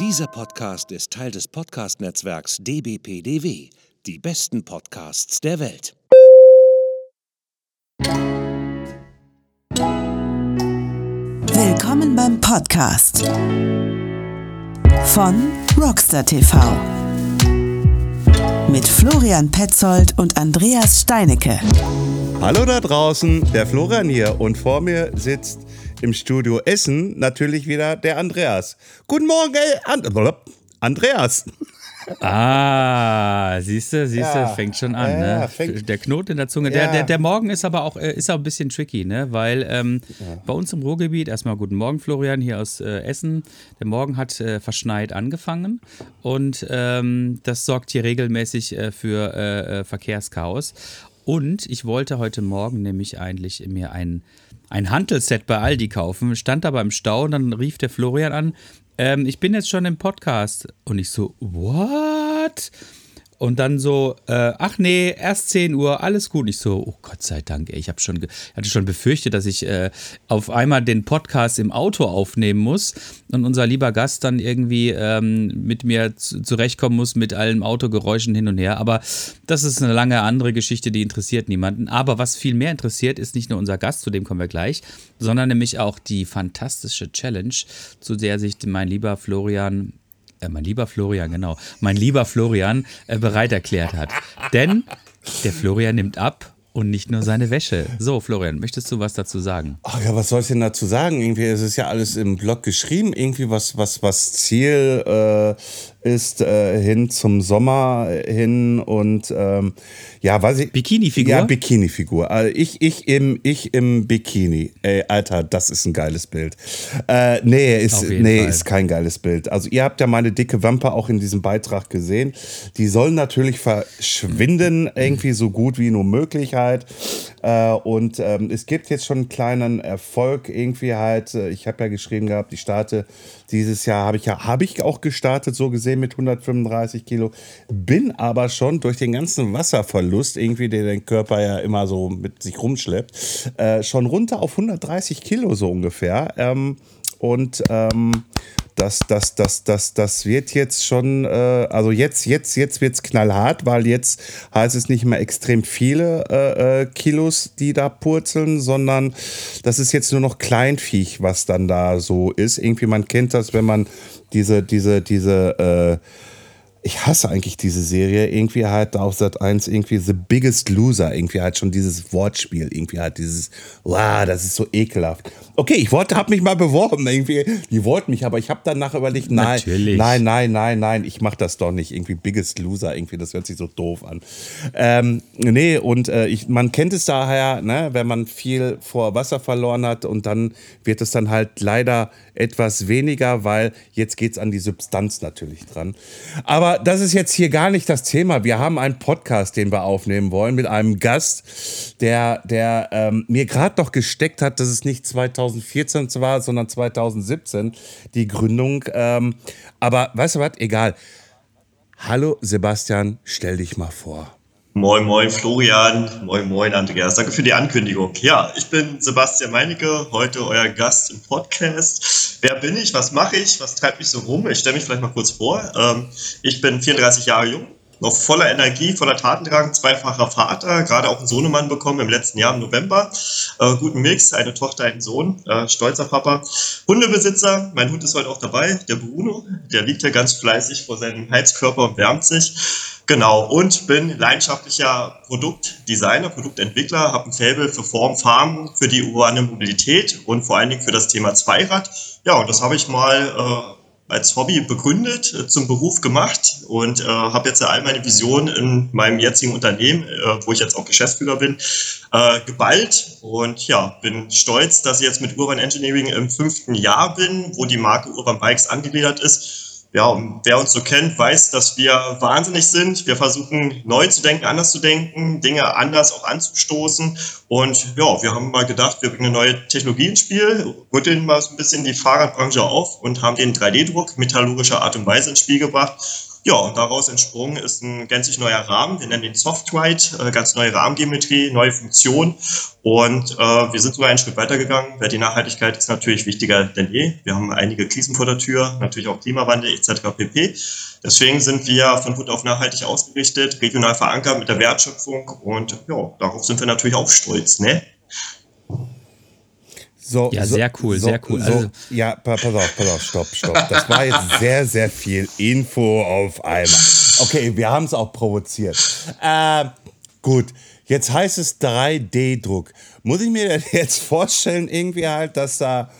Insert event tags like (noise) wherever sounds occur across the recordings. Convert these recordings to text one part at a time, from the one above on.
Dieser Podcast ist Teil des Podcast-Netzwerks dbpdw. Die besten Podcasts der Welt. Willkommen beim Podcast von Rockstar TV mit Florian Petzold und Andreas Steinecke. Hallo da draußen, der Florian hier und vor mir sitzt im Studio Essen natürlich wieder der Andreas. Guten Morgen, And Andreas. (laughs) Ah, siehst du, siehst du, Ja. fängt schon an, Ja, ne? fängt- der Knoten in der Zunge. Ja. Der, der, der Morgen ist aber auch, äh, ist auch ein bisschen tricky, ne? Weil ähm, bei uns im Ruhrgebiet, erstmal guten Morgen, Florian, hier aus äh, Essen. Der Morgen hat äh, verschneit angefangen und ähm, das sorgt hier regelmäßig äh, für äh, äh, Verkehrschaos. Und ich wollte heute Morgen nämlich eigentlich mir ein, ein Hantelset bei Aldi kaufen, stand aber im Stau und dann rief der Florian an, ähm, ich bin jetzt schon im Podcast. Und ich so, what? Und dann so, äh, ach nee, erst 10 Uhr, alles gut. Und ich so, oh Gott sei Dank, ey, ich habe schon, hatte schon befürchtet, dass ich äh, auf einmal den Podcast im Auto aufnehmen muss und unser lieber Gast dann irgendwie ähm, mit mir zu, zurechtkommen muss mit allen Autogeräuschen hin und her. Aber das ist eine lange andere Geschichte, die interessiert niemanden. Aber was viel mehr interessiert, ist nicht nur unser Gast, zu dem kommen wir gleich, sondern nämlich auch die fantastische Challenge, zu der sich mein lieber Florian äh, mein lieber Florian, genau, mein lieber Florian äh, bereit erklärt hat. Denn der Florian nimmt ab und nicht nur seine Wäsche. So, Florian, möchtest du was dazu sagen? Ach ja, was soll ich denn dazu sagen? Irgendwie es ist ja alles im Blog geschrieben, irgendwie was, was, was Ziel äh, ist äh, hin zum Sommer hin und ähm, ja, weiß ich. Bikini-Figur? Ja, Bikini-Figur. Also ich, ich, im, ich im Bikini. Ey, Alter, das ist ein geiles Bild. Äh, nee, ist, nee Fall. ist kein geiles Bild. Also ihr habt ja meine dicke Wampe auch in diesem Beitrag gesehen. Die soll natürlich verschwinden, irgendwie so gut wie nur möglich halt. Äh, und ähm, es gibt jetzt schon einen kleinen Erfolg irgendwie halt. Äh, Ich habe ja geschrieben gehabt, ich starte dieses Jahr, habe ich ja, habe ich auch gestartet, so gesehen mit 135 Kilo. Bin aber schon durch den ganzen Wasserverlust, irgendwie, der den Körper ja immer so mit sich rumschleppt, äh, schon runter auf 130 Kilo so ungefähr. Ähm, und ähm, das, das, das, das, das wird jetzt schon, äh, also jetzt, jetzt, jetzt wird es knallhart, weil jetzt heißt es nicht mehr extrem viele äh, äh, Kilos, die da purzeln, sondern das ist jetzt nur noch Kleinviech, was dann da so ist. Irgendwie, man kennt das, wenn man diese, diese, diese, äh, ich hasse eigentlich diese Serie. Irgendwie halt auf Sat 1 irgendwie The Biggest Loser. Irgendwie halt schon dieses Wortspiel. Irgendwie halt dieses, wow, das ist so ekelhaft. Okay, ich wollte, hab mich mal beworben. Irgendwie, die wollten mich, aber ich habe danach überlegt, nein, Natürlich. nein, nein, nein, nein, ich mach das doch nicht. Irgendwie Biggest Loser. Irgendwie, das hört sich so doof an. Ähm, nee, und äh, ich, man kennt es daher, ne, wenn man viel vor Wasser verloren hat und dann wird es dann halt leider etwas weniger, weil jetzt geht's an die Substanz natürlich dran. Aber das ist jetzt hier gar nicht das Thema. Wir haben einen Podcast, den wir aufnehmen wollen mit einem Gast, der, der ähm, mir gerade noch gesteckt hat, dass es nicht 2014 war, sondern 2017 die Gründung. Ähm, aber weißt du was? Egal. Hallo Sebastian, stell dich mal vor. Moin, moin, Florian. Moin, moin, Andreas. Danke für die Ankündigung. Ja, ich bin Sebastian Meinecke, heute euer Gast im Podcast. Wer bin ich? Was mache ich? Was treibt mich so rum? Ich stelle mich vielleicht mal kurz vor. Ähm, ich bin 34 Jahre jung, noch voller Energie, voller Tatendrang, zweifacher Vater, gerade auch einen Sohnemann bekommen im letzten Jahr im November. Äh, guten Mix, eine Tochter, einen Sohn, äh, stolzer Papa. Hundebesitzer, mein Hund ist heute auch dabei, der Bruno, der liegt hier ganz fleißig vor seinem Heizkörper und wärmt sich. Genau, und bin leidenschaftlicher Produktdesigner, Produktentwickler, habe ein Faible für Form, Farben, für die urbane Mobilität und vor allen Dingen für das Thema Zweirad. Ja, und das habe ich mal äh, als Hobby begründet, äh, zum Beruf gemacht und äh, habe jetzt all meine Visionen in meinem jetzigen Unternehmen, äh, wo ich jetzt auch Geschäftsführer bin, äh, geballt und ja, bin stolz, dass ich jetzt mit Urban Engineering im fünften Jahr bin, wo die Marke Urban Bikes angegliedert ist. Ja, wer uns so kennt, weiß, dass wir wahnsinnig sind. Wir versuchen neu zu denken, anders zu denken, Dinge anders auch anzustoßen. Und ja, wir haben mal gedacht, wir bringen eine neue Technologie ins Spiel, rütteln mal so ein bisschen die Fahrradbranche auf und haben den 3D-Druck metallurgischer Art und Weise ins Spiel gebracht. Ja, und daraus entsprungen ist ein gänzlich neuer Rahmen. Wir nennen den Softwrite, äh, ganz neue Rahmengeometrie, neue Funktion. Und äh, wir sind sogar einen Schritt weitergegangen, weil die Nachhaltigkeit ist natürlich wichtiger denn je. Wir haben einige Krisen vor der Tür, natürlich auch Klimawandel etc. pp. Deswegen sind wir von Hut auf nachhaltig ausgerichtet, regional verankert mit der Wertschöpfung und ja, darauf sind wir natürlich auch stolz, ne? So, ja, so, sehr cool, so, sehr cool. So, also, ja, pass auf, pass auf, stopp, stopp. Das war jetzt sehr, sehr viel Info auf einmal. Okay, wir haben es auch provoziert. Äh, gut, jetzt heißt es 3D-Druck. Muss ich mir (laughs) jetzt vorstellen, irgendwie halt, dass da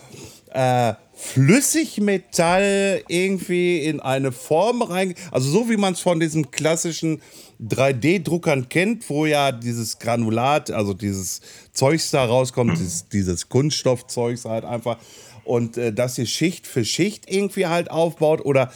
äh, Flüssigmetall irgendwie in eine Form rein, also so wie man es von diesen klassischen 3D-Druckern kennt, wo ja dieses Granulat, also dieses Zeugs da rauskommt, (clears throat) dieses, dieses Kunststoffzeugs halt einfach und äh, dass ihr Schicht für Schicht irgendwie halt aufbaut oder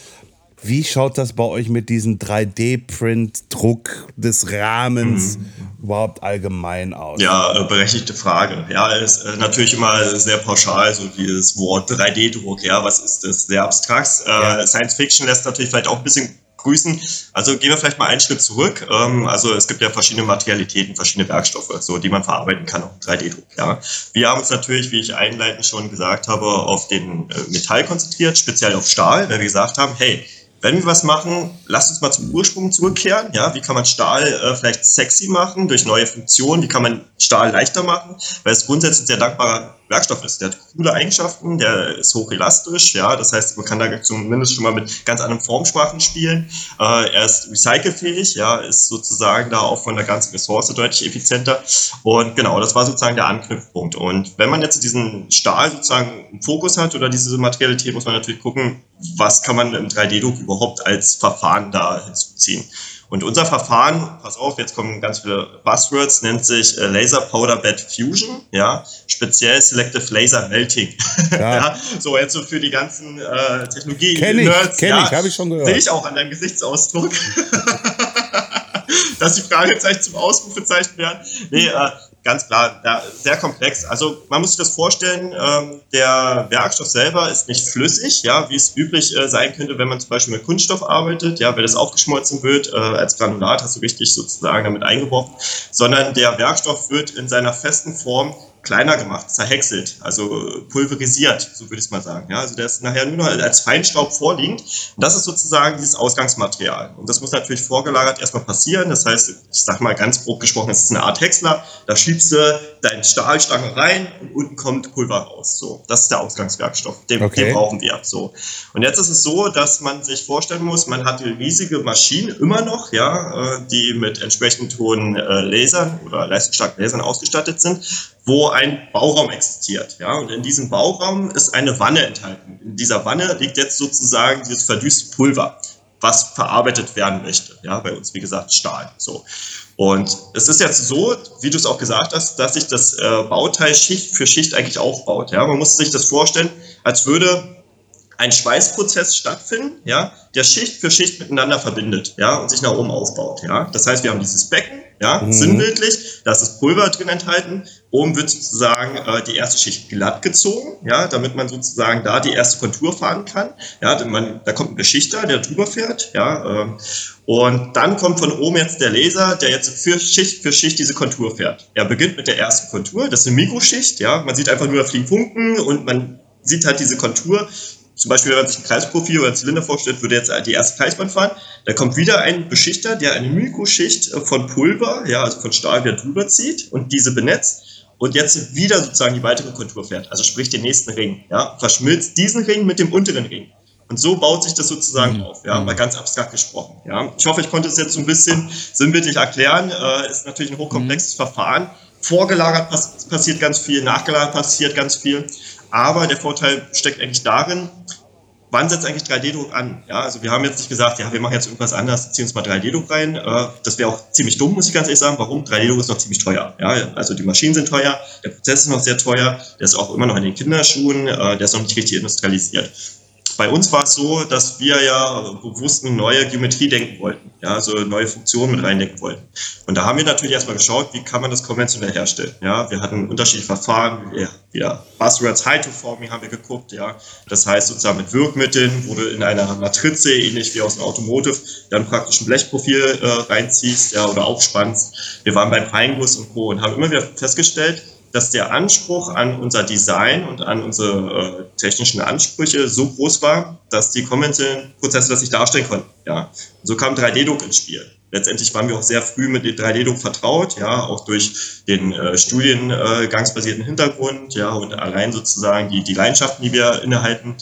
wie schaut das bei euch mit diesem 3D-Print-Druck des Rahmens mhm. überhaupt allgemein aus? Ja, äh, berechtigte Frage. Ja, ist äh, natürlich immer sehr pauschal, so dieses Wort 3D-Druck. Ja, was ist das? Sehr abstrakt. Äh, ja. Science Fiction lässt natürlich vielleicht auch ein bisschen grüßen. Also gehen wir vielleicht mal einen Schritt zurück. Ähm, also es gibt ja verschiedene Materialitäten, verschiedene Werkstoffe, so die man verarbeiten kann auf 3D-Druck. Ja. Wir haben uns natürlich, wie ich einleitend schon gesagt habe, auf den äh, Metall konzentriert, speziell auf Stahl, weil wir gesagt haben, hey, wenn wir was machen, lasst uns mal zum Ursprung zurückkehren. Ja, wie kann man Stahl äh, vielleicht sexy machen durch neue Funktionen? Wie kann man Stahl leichter machen? Weil es grundsätzlich ein sehr dankbarer Werkstoff ist. Der hat coole Eigenschaften, der ist hochelastisch, ja, das heißt, man kann da zumindest schon mal mit ganz anderen Formsprachen spielen. Äh, er ist recycelfähig, ja, ist sozusagen da auch von der ganzen Ressource deutlich effizienter. Und genau, das war sozusagen der Anknüpfpunkt. Und wenn man jetzt diesen Stahl sozusagen im Fokus hat oder diese Materialität, muss man natürlich gucken, was kann man im 3D-Druck überhaupt als Verfahren da hinzuziehen. Und unser Verfahren, pass auf, jetzt kommen ganz viele Buzzwords, nennt sich äh, Laser Powder Bed Fusion, ja, speziell Selective Laser Melting. (laughs) Ja. ja so jetzt so für die ganzen äh, Technologie-Nerds. Kenn ich, ja, ich, habe ich schon gehört. Sehe ich auch an deinem Gesichtsausdruck. (laughs) dass die Fragezeichen zum Ausrufezeichen werden. Nee, äh, ganz klar, ja, sehr komplex. Also man muss sich das vorstellen, ähm, der Werkstoff selber ist nicht flüssig, ja, wie es üblich äh, sein könnte, wenn man zum Beispiel mit Kunststoff arbeitet, ja, wenn das aufgeschmolzen wird, äh, als Granulat hast du richtig sozusagen damit eingebrochen, sondern der Werkstoff wird in seiner festen Form kleiner gemacht, zerhäckselt, also pulverisiert, so würde ich es mal sagen. Ja, also der ist nachher nur noch als Feinstaub vorliegend. Und das ist sozusagen dieses Ausgangsmaterial. Und das muss natürlich vorgelagert erstmal passieren. Das heißt, ich sag mal ganz grob gesprochen, es ist eine Art Häcksler. Da schiebst du deine Stahlstange rein und unten kommt Pulver raus. So, das ist der Ausgangswerkstoff. Den, okay. den brauchen wir. So. Und jetzt ist es so, dass man sich vorstellen muss, man hat die riesige Maschine immer noch, ja, äh, die mit entsprechend hohen äh, Lasern oder leistungsstarken Lasern ausgestattet sind wo ein Bauraum existiert. Ja? Und in diesem Bauraum ist eine Wanne enthalten. In dieser Wanne liegt jetzt sozusagen dieses verdüste Pulver, was verarbeitet werden möchte. Ja, bei uns, wie gesagt, Stahl. So. Und es ist jetzt so, wie du es auch gesagt hast, dass sich das äh, Bauteil Schicht für Schicht eigentlich aufbaut. Ja? Man muss sich das vorstellen, als würde ein Schweißprozess stattfinden, ja, der Schicht für Schicht miteinander verbindet, ja, und sich nach oben aufbaut, ja. Das heißt, wir haben dieses Becken, ja, mhm. sinnbildlich, da ist das Pulver drin enthalten. Oben wird sozusagen äh, die erste Schicht glatt gezogen, ja, damit man sozusagen da die erste Kontur fahren kann. Ja, man, da kommt ein Beschichter, der drüber fährt, ja, äh, und dann kommt von oben jetzt der Laser, der jetzt für Schicht für Schicht diese Kontur fährt. Er beginnt mit der ersten Kontur, das ist eine Mikroschicht, ja, man sieht einfach nur, da fliegen Funken und man sieht halt diese Kontur zum Beispiel, wenn man sich ein Kreisprofil oder ein Zylinder vorstellt, würde jetzt die erste Kreisbahn fahren. Da kommt wieder ein Beschichter, der eine Mikroschicht von Pulver, ja, also von Stahl wieder drüber zieht und diese benetzt und jetzt wieder sozusagen die weitere Kontur fährt, also sprich den nächsten Ring, ja, verschmilzt diesen Ring mit dem unteren Ring. Und so baut sich das sozusagen mhm. auf, ja, mal ganz abstrakt gesprochen. Ja. Ich hoffe, ich konnte es jetzt so ein bisschen sinnbildlich erklären. Äh, ist natürlich ein hochkomplexes mhm. Verfahren. Vorgelagert pass passiert ganz viel, nachgelagert passiert ganz viel. Aber der Vorteil steckt eigentlich darin, wann setzt eigentlich 3D-Druck an? Ja, also wir haben jetzt nicht gesagt, ja, wir machen jetzt irgendwas anderes, ziehen uns mal 3D-Druck rein. Äh, das wäre auch ziemlich dumm, muss ich ganz ehrlich sagen. Warum? 3D-Druck ist noch ziemlich teuer. Ja, also die Maschinen sind teuer, der Prozess ist noch sehr teuer, der ist auch immer noch in den Kinderschuhen, äh, der ist noch nicht richtig industrialisiert. Bei uns war es so, dass wir ja bewusst eine neue Geometrie denken wollten, ja, also neue Funktionen mit reindenken wollten. Und da haben wir natürlich erstmal geschaut, wie kann man das konventionell herstellen. Ja, wir hatten unterschiedliche Verfahren, ja, wieder Buzzwords High-to-Forming haben wir geguckt, ja. Das heißt sozusagen mit Wirkmitteln, wo du in einer Matrize, ähnlich wie aus dem Automotive, dann praktisch ein Blechprofil äh, reinziehst, ja, oder aufspannst. Wir waren beim Feinguss und Co. und haben immer wieder festgestellt, dass der Anspruch an unser Design und an unsere äh, technischen Ansprüche so groß war, dass die konventionellen Prozesse das nicht darstellen konnten. Ja. So kam 3D-Druck ins Spiel. Letztendlich waren wir auch sehr früh mit dem 3D-Druck vertraut, ja, auch durch den äh, studiengangsbasierten Hintergrund, ja, und allein sozusagen die, die Leidenschaften, die wir innehalten.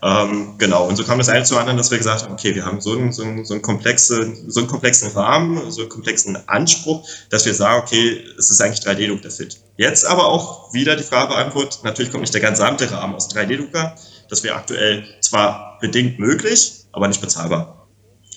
Ähm, genau, und so kam das eine zu anderen, dass wir gesagt haben, okay, wir haben so einen, so einen, so einen, komplexen, so einen komplexen Rahmen, so einen komplexen Anspruch, dass wir sagen, okay, es ist eigentlich 3D-Druck der Fit. Jetzt aber auch wieder die Frage beantwortet, natürlich kommt nicht der gesamte Rahmen aus 3D-Drucker, das wäre aktuell zwar bedingt möglich, aber nicht bezahlbar.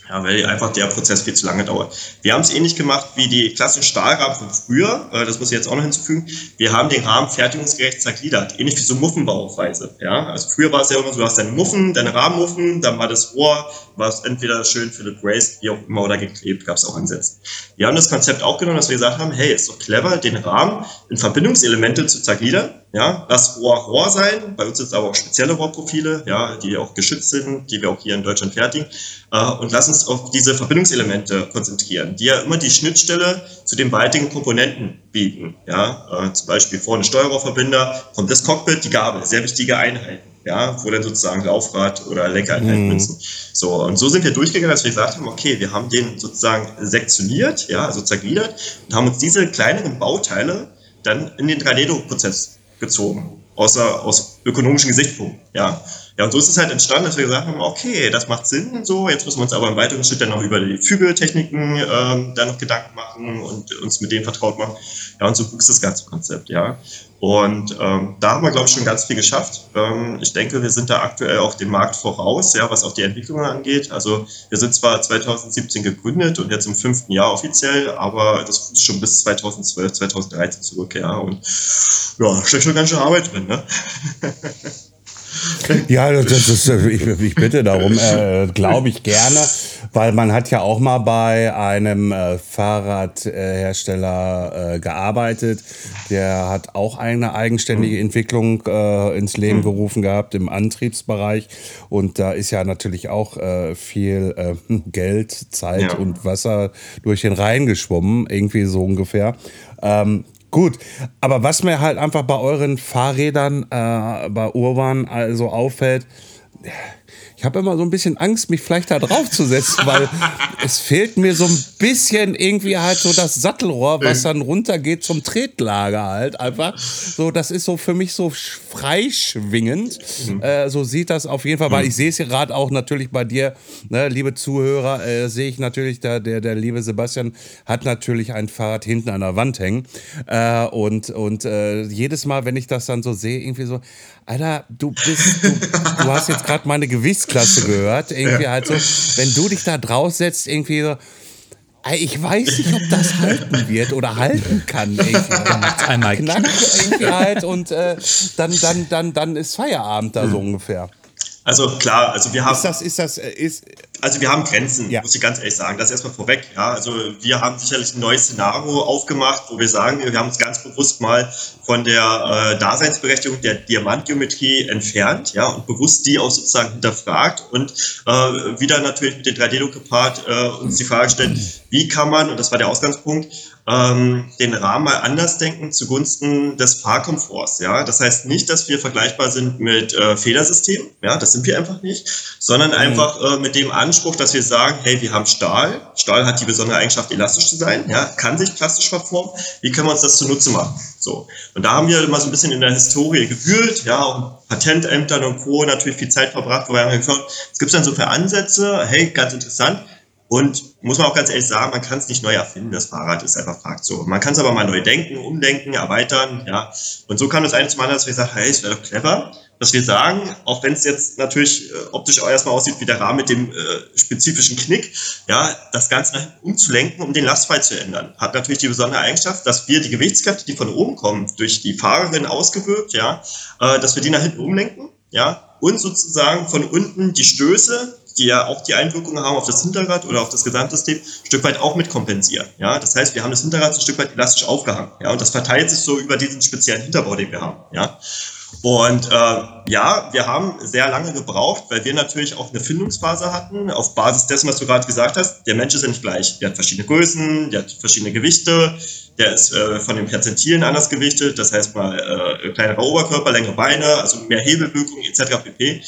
Ja, weil einfach der Prozess viel zu lange dauert. Wir haben es ähnlich gemacht wie die klassischen Stahlrahmen von früher. Äh, das muss ich jetzt auch noch hinzufügen. Wir haben den Rahmen fertigungsgerecht zergliedert. Ähnlich wie so Muffenbauweise. Ja, also früher war es ja immer so, du hast deine Muffen, deine Rahmenmuffen, dann war das Rohr, war es entweder schön Philip Grace, wie auch immer, oder geklebt, gab es auch Ansätze. Wir haben das Konzept auch genommen, dass wir gesagt haben, hey, ist doch clever, den Rahmen in Verbindungselemente zu zergliedern ja, lass Rohr Rohr sein. Bei uns sind es aber auch spezielle Rohrprofile, ja, die auch geschützt sind, die wir auch hier in Deutschland fertigen. Äh, und lass uns auf diese Verbindungselemente konzentrieren, die ja immer die Schnittstelle zu den weitigen Komponenten bieten. Ja, äh, zum Beispiel vorne Steuerrohrverbinder, kommt das Cockpit, die Gabel, sehr wichtige Einheiten. Ja, wo dann sozusagen Laufrad oder Lenkereinheiten mhm. müssen. So, und so sind wir durchgegangen, dass wir gesagt haben, okay, wir haben den sozusagen sektioniert, ja, also zergliedert und haben uns diese kleineren Bauteile dann in den 3D-Druckprozess gezogen, außer aus ökonomischen Gesichtspunkten. Ja. Ja, und so ist es halt entstanden, dass wir gesagt haben, okay, das macht Sinn, so, jetzt müssen wir uns aber im weiteren Schritt dann noch über die Fügeltechniken ähm, dann noch Gedanken machen und uns mit denen vertraut machen. Ja, und so wuchs das ganze Konzept, ja. Und ähm, da haben wir, glaube ich, schon ganz viel geschafft. Ähm, ich denke, wir sind da aktuell auch dem Markt voraus, ja, was auch die Entwicklung angeht. Also wir sind zwar 2017 gegründet und jetzt im fünften Jahr offiziell, aber das ist schon bis 2012, 2013 zurück, ja. Und ja, steckt schon ganz schön Arbeit drin, ne? (laughs) Ja, das ist, ich, ich bitte darum, äh, glaube ich gerne, weil man hat ja auch mal bei einem äh, Fahrradhersteller äh, gearbeitet, der hat auch eine eigenständige Entwicklung äh, ins Leben gerufen gehabt im Antriebsbereich und da ist ja natürlich auch äh, viel äh, Geld, Zeit ja. und Wasser durch den Rhein geschwommen, irgendwie so ungefähr. Ähm, Gut, aber was mir halt einfach bei euren Fahrrädern, äh, bei Urban also auffällt, ich habe immer so ein bisschen Angst, mich vielleicht da drauf zu setzen, weil (laughs) es fehlt mir so ein bisschen irgendwie halt so das Sattelrohr, was dann runtergeht zum Tretlager halt einfach. So, das ist so für mich so freischwingend. Mhm. Äh, so sieht das auf jeden Fall, weil mhm. ich sehe es gerade auch natürlich bei dir, ne, liebe Zuhörer, äh, sehe ich natürlich, da, der, der liebe Sebastian hat natürlich ein Fahrrad hinten an der Wand hängen. Äh, und und äh, jedes Mal, wenn ich das dann so sehe, irgendwie so, Alter, du bist, du, du hast jetzt gerade meine Gewichtsklasse gehört. Irgendwie ja. halt so, wenn du dich da draus setzt, irgendwie so, ich weiß nicht, ob das halten wird oder halten kann. (laughs) Einmal knack irgendwie halt und äh, dann, dann, dann, dann ist Feierabend da so ungefähr. Also klar, also wir haben. Ist das, ist das, äh, ist. Also wir haben Grenzen, ja. muss ich ganz ehrlich sagen. Das erstmal vorweg. Ja, also wir haben sicherlich ein neues Szenario aufgemacht, wo wir sagen, wir haben uns ganz bewusst mal von der äh, Daseinsberechtigung der Diamantgeometrie entfernt, ja, und bewusst die auch sozusagen hinterfragt und äh, wieder natürlich mit dem 3D-Druck gepaart äh, uns die Frage stellt, wie kann man, und das war der Ausgangspunkt, ähm, den Rahmen mal anders denken zugunsten des Fahrkomforts. Ja, das heißt nicht, dass wir vergleichbar sind mit äh, Federsystemen. Ja, das sind wir einfach nicht, sondern mhm. einfach äh, mit dem Anspruch, dass wir sagen, hey, wir haben Stahl. Stahl hat die besondere Eigenschaft, elastisch zu sein. Ja, kann sich plastisch verformen. Wie können wir uns das zunutze machen? So. Und da haben wir mal so ein bisschen in der Historie gewühlt, ja, auch Patentämtern und Co. natürlich viel Zeit verbracht, wo wir haben geschaut, es gibt dann so für Ansätze, hey, ganz interessant, und muss man auch ganz ehrlich sagen, man kann es nicht neu erfinden. Das Fahrrad ist einfach Fakt so. Man kann es aber mal neu denken, umdenken, erweitern, ja. Und so kam das eine zum anderen, dass wir sagen, hey, es wäre doch clever, dass wir sagen, auch wenn es jetzt natürlich äh, optisch auch erstmal aussieht wie der Rahmen mit dem äh, spezifischen Knick, ja, das Ganze umzulenken, um den Lastfall zu ändern. Hat natürlich die besondere Eigenschaft, dass wir die Gewichtskräfte, die von oben kommen, durch die Fahrerin ausgewirkt, ja, äh, dass wir die nach hinten umlenken ja, und sozusagen von unten die Stöße, die ja auch die Einwirkungen haben auf das Hinterrad oder auf das Gesamtsystem, ein Stück weit auch mit kompensieren. Ja, das heißt, wir haben das Hinterrad ein Stück weit elastisch aufgehangen. Ja, und das verteilt sich so über diesen speziellen Hinterbau, den wir haben. Ja, und äh, ja, wir haben sehr lange gebraucht, weil wir natürlich auch eine Findungsphase hatten, auf Basis dessen, was du gerade gesagt hast. Der Mensch ist ja nicht gleich. Der hat verschiedene Größen, der hat verschiedene Gewichte, der ist äh, von den Perzentilen anders gewichtet, das heißt mal äh, kleinerer Oberkörper, längere Beine, also mehr Hebelwirkung etc. pp.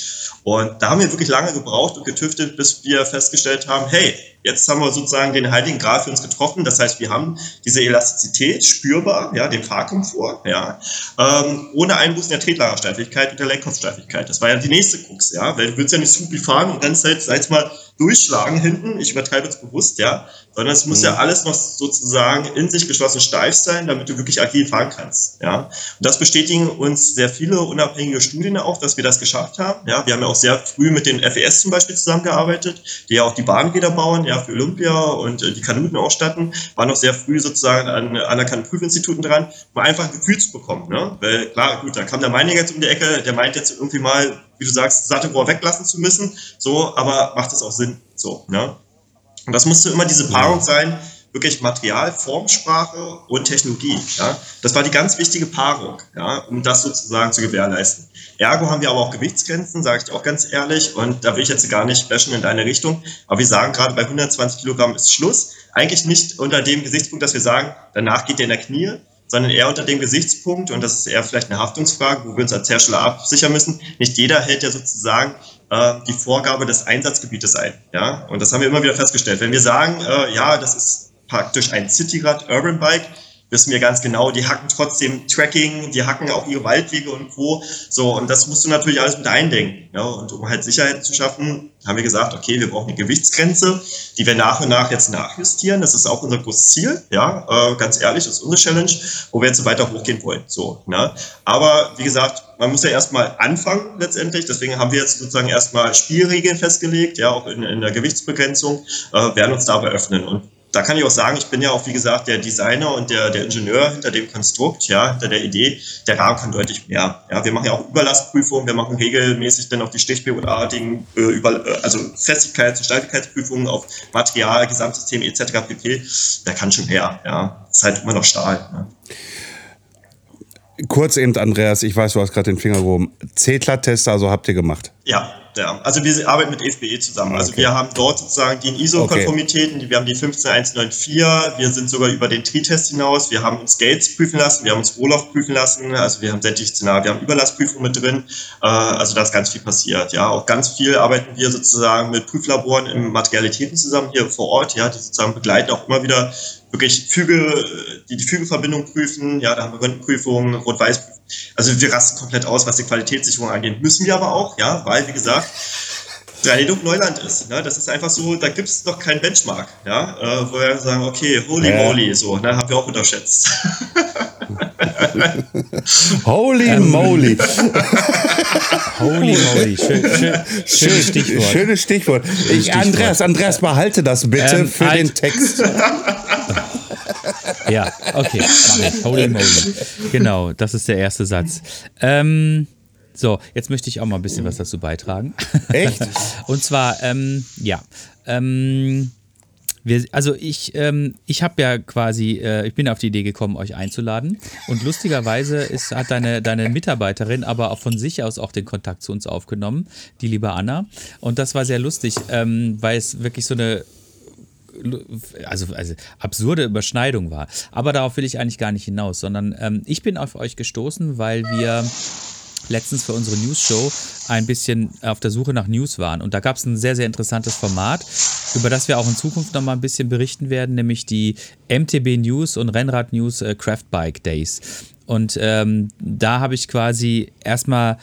Und da haben wir wirklich lange gebraucht und getüftet, bis wir festgestellt haben, hey, jetzt haben wir sozusagen den heiligen Gral für uns getroffen. Das heißt, wir haben diese Elastizität spürbar, ja, den Fahrkomfort, ja, ähm, ohne Einbußen der Tretlagersteifigkeit und der Lenkkopfsteifigkeit. Das war ja die nächste Krux, ja, weil du willst ja nicht super fahren und dann halt, sag mal, durchschlagen hinten. Ich übertreibe jetzt bewusst, ja, sondern es muss mhm. ja alles noch sozusagen in sich geschlossen steif sein, damit du wirklich agil fahren kannst, ja. Und das bestätigen uns sehr viele unabhängige Studien auch, dass wir das geschafft haben, ja. Wir haben ja auch sehr früh mit den FES zum Beispiel zusammengearbeitet, die ja auch die Bahnräder bauen, ja, für Olympia und äh, die Kanuten ausstatten, waren noch sehr früh sozusagen an anerkannten Prüfinstituten dran, um einfach ein Gefühl zu bekommen, ne. Weil klar, gut, da kam der Meininger jetzt um die Ecke, der meint jetzt irgendwie mal, wie du sagst, Sattelrohr weglassen zu müssen, so, aber macht es auch Sinn, so, ne? Und das musste immer diese Paarung sein, wirklich Material, Formsprache und Technologie. Ja? Das war die ganz wichtige Paarung, ja, um das sozusagen zu gewährleisten. Ergo haben wir aber auch Gewichtsgrenzen, sage ich auch ganz ehrlich, und da will ich jetzt gar nicht bashen in deine Richtung, aber wir sagen gerade bei 120 Kilogramm ist Schluss. Eigentlich nicht unter dem Gesichtspunkt, dass wir sagen, danach geht der in der Knie, sondern eher unter dem Gesichtspunkt, und das ist eher vielleicht eine Haftungsfrage, wo wir uns als Hersteller absichern müssen. Nicht jeder hält ja sozusagen äh, die Vorgabe des Einsatzgebietes ein. Ja? Und das haben wir immer wieder festgestellt. Wenn wir sagen, äh, ja, das ist praktisch ein Cityrad Urban Bike, wissen wir ganz genau, die hacken trotzdem Tracking, die hacken auch ihre Waldwege und Co. So, und das musst du natürlich alles mit eindenken. Ja? Und um halt Sicherheit zu schaffen, haben wir gesagt, okay, wir brauchen eine Gewichtsgrenze, die wir nach und nach jetzt nachjustieren. Das ist auch unser großes Ziel, ja, äh, ganz ehrlich, das ist unsere Challenge, wo wir jetzt weiter hochgehen wollen. So, ne? Aber wie gesagt, man muss ja erstmal anfangen letztendlich. Deswegen haben wir jetzt sozusagen erstmal Spielregeln festgelegt, ja, auch in, in der Gewichtsbegrenzung, äh, werden uns dabei öffnen. Und da kann ich auch sagen, ich bin ja auch, wie gesagt, der Designer und der, der Ingenieur hinter dem Konstrukt, ja, hinter der Idee. Der Rahmen kann deutlich mehr. Ja, wir machen ja auch Überlastprüfungen, wir machen regelmäßig dann auch die stichprobenartigen, äh, über, äh, also Festigkeits- und Steifigkeitsprüfungen auf Material, Gesamtsystem etc. pp. Der kann schon mehr, ja. ist halt immer noch Stahl. Ja. Kurz eben, Andreas, ich weiß, du hast gerade den Finger gehoben. C-Tester, also habt ihr gemacht? Ja, ja. Also wir arbeiten mit FBE zusammen. Also okay. wir haben dort sozusagen die ISO-Konformitäten, okay. wir haben die 15194, wir sind sogar über den Tri-Test hinaus, wir haben uns Gates prüfen lassen, wir haben uns Rohloff prüfen lassen, also wir haben sämtliche Szenarien, wir haben Überlastprüfung mit drin, äh, also da ist ganz viel passiert. Ja, auch ganz viel arbeiten wir sozusagen mit Prüflaboren im Materialitäten zusammen hier vor Ort, ja, die sozusagen begleiten auch immer wieder wirklich Füge, die die Fügeverbindung prüfen. Ja, da haben wir Röntgenprüfungen, Rot-Weiß. Also wir rasten komplett aus, was die Qualitätssicherung angeht. Müssen wir aber auch, ja, weil, wie gesagt, 3D-Druck Neuland ist. Ne? Das ist einfach so, da gibt es noch keinen Benchmark, ja, äh, wo wir sagen, okay, holy ja. moly, so, ne, haben wir auch unterschätzt. (laughs) holy ähm, moly. (laughs) holy moly, schön, schön, (laughs) schönes Stichwort. Schönes Stichwort. Ich, Stichwort. Andreas, Andreas, behalte das bitte ähm, für halt. den Text. Ja, okay, Holy moly. Genau, das ist der erste Satz. Ähm, so, jetzt möchte ich auch mal ein bisschen was dazu beitragen. Echt? (laughs) Und zwar, ähm, ja, ähm, wir, also ich, ähm, ich habe ja quasi, äh, ich bin auf die Idee gekommen, euch einzuladen. Und lustigerweise ist, hat deine, deine Mitarbeiterin aber auch von sich aus auch den Kontakt zu uns aufgenommen, die liebe Anna. Und das war sehr lustig, ähm, weil es wirklich so eine also, also absurde Überschneidung war. Aber darauf will ich eigentlich gar nicht hinaus, sondern ähm, ich bin auf euch gestoßen, weil wir letztens für unsere News-Show ein bisschen auf der Suche nach News waren. Und da gab es ein sehr, sehr interessantes Format, über das wir auch in Zukunft nochmal ein bisschen berichten werden, nämlich die MTB News und Rennrad News äh, Craft Bike Days. Und ähm, da habe ich quasi erstmal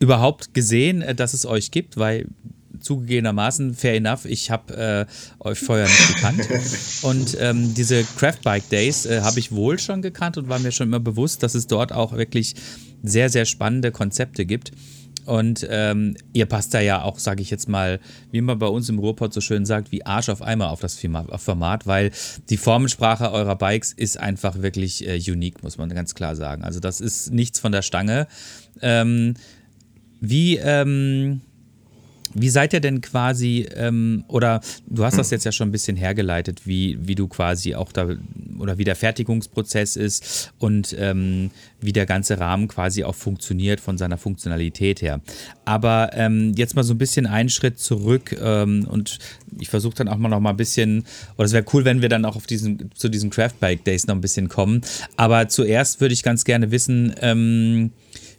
überhaupt gesehen, äh, dass es euch gibt, weil zugegebenermaßen, fair enough, ich habe äh, euch vorher nicht gekannt. Und ähm, diese Craft Bike Days äh, habe ich wohl schon gekannt und war mir schon immer bewusst, dass es dort auch wirklich sehr, sehr spannende Konzepte gibt. Und ähm, ihr passt da ja auch, sage ich jetzt mal, wie man bei uns im Ruhrpott so schön sagt, wie Arsch auf einmal auf das Format, weil die Formensprache eurer Bikes ist einfach wirklich äh, unique, muss man ganz klar sagen. Also das ist nichts von der Stange. Ähm, Wie, ähm, wie seid ihr denn quasi, ähm, oder du hast das jetzt ja schon ein bisschen hergeleitet, wie, wie du quasi auch da, oder wie der Fertigungsprozess ist und ähm, wie der ganze Rahmen quasi auch funktioniert von seiner Funktionalität her. Aber ähm, jetzt mal so ein bisschen einen Schritt zurück ähm, und ich versuche dann auch mal noch mal ein bisschen, oder es wäre cool, wenn wir dann auch auf diesen, zu diesen Craft Bike Days noch ein bisschen kommen. Aber zuerst würde ich ganz gerne wissen, ähm,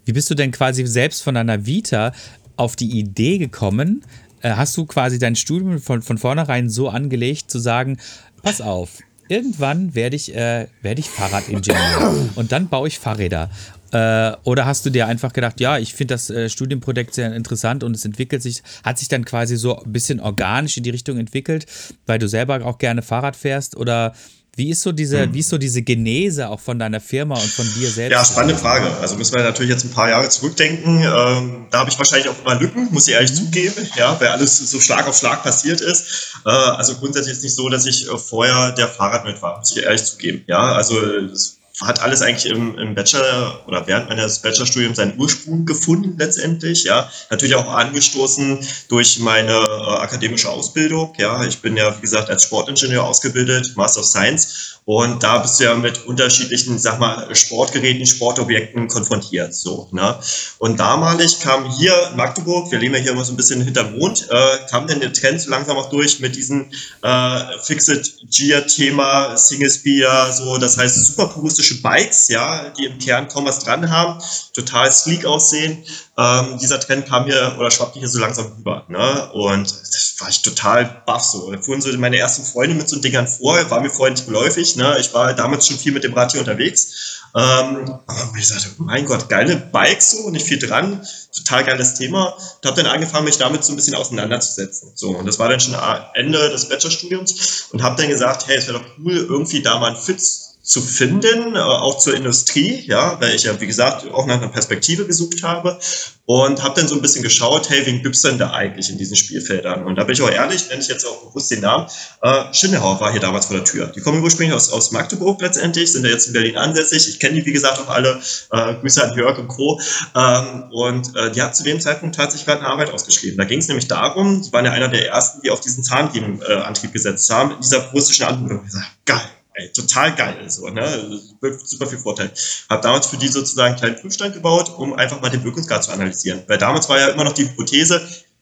wie bist du denn quasi selbst von deiner Vita auf die Idee gekommen? Äh, hast du quasi dein Studium von, von vornherein so angelegt, zu sagen, pass auf, irgendwann werde ich, äh, werd ich Fahrradingenieur (coughs) und dann baue ich Fahrräder. Äh, oder hast du dir einfach gedacht, ja, ich finde das äh, Studienprojekt sehr interessant und es entwickelt sich, hat sich dann quasi so ein bisschen organisch in die Richtung entwickelt, weil du selber auch gerne Fahrrad fährst? Oder wie ist so diese, hm. wie ist so diese Genese auch von deiner Firma und von dir selbst? Ja, spannende Frage. Also müssen wir natürlich jetzt ein paar Jahre zurückdenken. Ähm, da habe ich wahrscheinlich auch immer Lücken, muss ich ehrlich mhm. zugeben, ja, weil alles so Schlag auf Schlag passiert ist. Äh, also grundsätzlich ist es nicht so, dass ich äh, vorher der Fahrradnerd war, muss ich ehrlich zugeben. Ja, also es hat alles eigentlich im, im Bachelor oder während meines Bachelorstudiums seinen Ursprung gefunden letztendlich. Ja, natürlich auch angestoßen durch meine äh, akademische Ausbildung. Ja, ich bin ja wie gesagt als Sportingenieur ausgebildet, Master of Science und da bist du ja mit unterschiedlichen, sag mal, Sportgeräten, Sportobjekten konfrontiert. So, ne? Und damalig kam hier in Magdeburg, wir leben ja hier immer so ein bisschen hinterm Mond, äh, kam dann der Trend so langsam auch durch mit diesem äh, Fixed Gear Thema, Single Spear, so, das heißt super puristische Bikes, ja, die im Kern kaum was dran haben, total sleek aussehen. Ähm, dieser Trend kam hier oder schwappte hier so langsam rüber. Ne? Und das war ich total baff so. Da fuhren so meine ersten Freunde mit so Dingern vor, war mir nicht geläufig. Ne? Ich war damals schon viel mit dem Rad hier unterwegs. Ähm, aber ich sagte, mein Gott, geile Bikes so, nicht viel dran, total geiles Thema. Und habe dann angefangen, mich damit so ein bisschen auseinanderzusetzen. So, und das war dann schon Ende des Bachelorstudiums und habe dann gesagt, hey, es wäre doch cool, irgendwie da mal ein Fitz zu finden, äh, auch zur Industrie, ja, weil ich ja, wie gesagt, auch nach einer Perspektive gesucht habe und habe dann so ein bisschen geschaut, hey, wen gibt's denn da eigentlich in diesen Spielfeldern? Und da bin ich auch ehrlich, nenne ich jetzt auch bewusst den Namen, äh, Schindelhauer war hier damals vor der Tür. Die kommen ursprünglich aus, aus Magdeburg letztendlich, sind ja jetzt in Berlin ansässig. Ich kenne die, wie gesagt, auch alle. Äh, Grüße an Jörg und Co. Ähm, und äh, die hat zu dem Zeitpunkt tatsächlich gerade eine Arbeit ausgeschrieben. Da ging es nämlich darum, die waren ja einer der ersten, die auf diesen Zahnriemenantrieb gesetzt haben, in dieser. Ich gesagt, geil ey, total geil, so, ne? Super viel Vorteil. Habe damals für die sozusagen einen kleinen Prüfstand gebaut, um einfach mal den Wirkungsgrad zu analysieren. Weil damals war ja immer noch die Hypothese,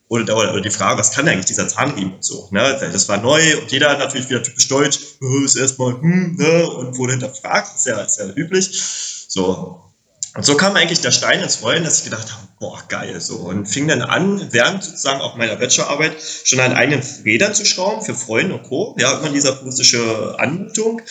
oder, oder, die Frage, was kann eigentlich dieser Zahnriemen und so, ne? Das war neu und jeder natürlich wieder typisch deutsch, äh, ist erstmal, hm, ne? Und wurde hinterfragt, ist ja, ist ja üblich. So, und so kam eigentlich der Stein ins Rollen, dass ich gedacht habe, boah, geil, so. Und fing dann an, während sozusagen auch meiner Bachelorarbeit schon an eigenen Rädern zu schrauben für Freunde und Co. Ja, immer dieser russische Anmutung.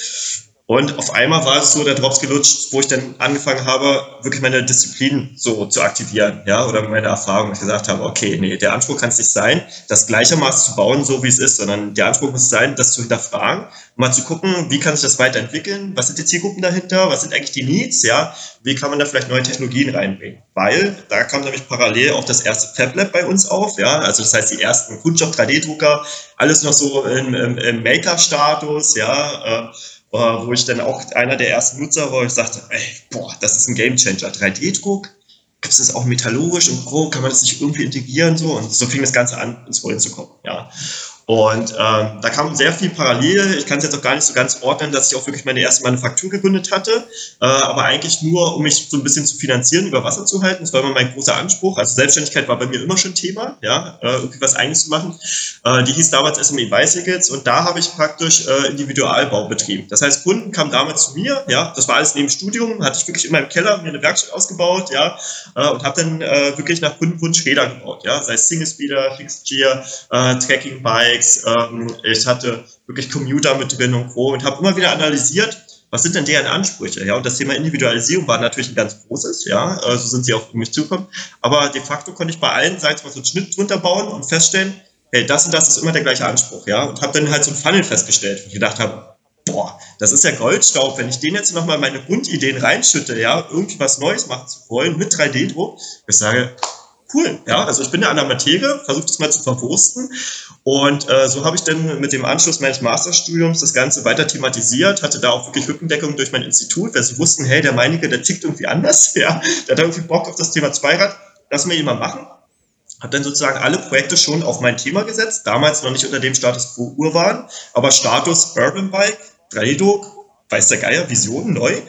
Und auf einmal war es so der Drops gelutscht, wo ich dann angefangen habe, wirklich meine Disziplin so zu aktivieren, ja, oder meine Erfahrung. Ich gesagt habe, okay, nee, der Anspruch kann es nicht sein, das gleichermaßen zu bauen, so wie es ist, sondern der Anspruch muss sein, das zu hinterfragen, mal zu gucken, wie kann sich das weiterentwickeln, was sind die Zielgruppen dahinter, was sind eigentlich die Needs, ja, wie kann man da vielleicht neue Technologien reinbringen. Weil da kam nämlich parallel auch das erste Fab Lab bei uns auf, ja, also das heißt die ersten Kunststoff 3D-Drucker, alles noch so im, im, im Maker-Status, ja, äh, wo ich dann auch einer der ersten Nutzer war, ich sagte, ey, boah, das ist ein Gamechanger. 3D-Druck, gibt es das auch metallurgisch und Pro, kann man das nicht irgendwie integrieren so und so fing das Ganze an, ins Rollen zu kommen, ja. Und ähm, da kam sehr viel parallel. Ich kann es jetzt auch gar nicht so ganz ordnen, dass ich auch wirklich meine erste Manufaktur gegründet hatte, äh, aber eigentlich nur, um mich so ein bisschen zu finanzieren, über Wasser zu halten. Das war immer mein großer Anspruch. Also Selbstständigkeit war bei mir immer schon Thema, ja, äh, irgendwie was eigenes zu machen. Äh, die hieß damals SME Bicycles und da habe ich praktisch äh, Individualbau betrieben. Das heißt, Kunden kamen damals zu mir, ja, das war alles neben Studium, hatte ich wirklich in meinem Keller mir eine Werkstatt ausgebaut, ja, äh, und habe dann äh, wirklich nach Kundenwunsch Räder gebaut, ja, sei es Single Speeder, Fixed Gear, äh, Tracking Bike, Bikes, ähm, ich hatte wirklich Commuter mit drin und Co. und habe immer wieder analysiert, was sind denn deren Ansprüche? Ja, und das Thema Individualisierung war natürlich ein ganz großes, ja, so also sind sie auf mich zugekommen. Aber de facto konnte ich bei allen Seiten mal so einen Schnitt drunter bauen und feststellen, hey, das und das ist immer der gleiche Anspruch, ja, und habe dann halt so ein Funnel festgestellt, wo ich gedacht habe, boah, das ist ja Goldstaub, wenn ich den jetzt nochmal meine Grundideen reinschütte, ja, irgendwie was Neues machen zu wollen mit 3D-Druck, ich sage, cool. Ja, also ich bin ja an der Materie, versuche das mal zu verwursten. Und äh, so habe ich dann mit dem Anschluss meines Masterstudiums das Ganze weiter thematisiert, hatte da auch wirklich Rückendeckung durch mein Institut, weil sie wussten, hey, der meinige, der tickt irgendwie anders, (laughs) ja, der hat irgendwie Bock auf das Thema Zweirad. lass mir jemand machen. Habe dann sozusagen alle Projekte schon auf mein Thema gesetzt, damals noch nicht unter dem Status quo Urban, aber Status Urban Bike, 3D-Druck, weiß der Geier, Vision, neu.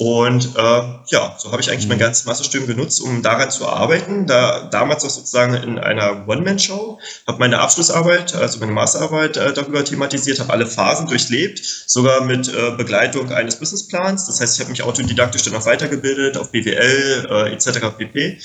Und äh, ja, so habe ich eigentlich mein mhm. ganzes Masterstudium genutzt, um daran zu arbeiten. Da damals auch sozusagen in einer One-Man-Show, habe meine Abschlussarbeit, also meine Masterarbeit äh, darüber thematisiert, habe alle Phasen durchlebt, sogar mit äh, Begleitung eines Businessplans. Das heißt, ich habe mich autodidaktisch dann noch weitergebildet auf BWL äh, etc. pp.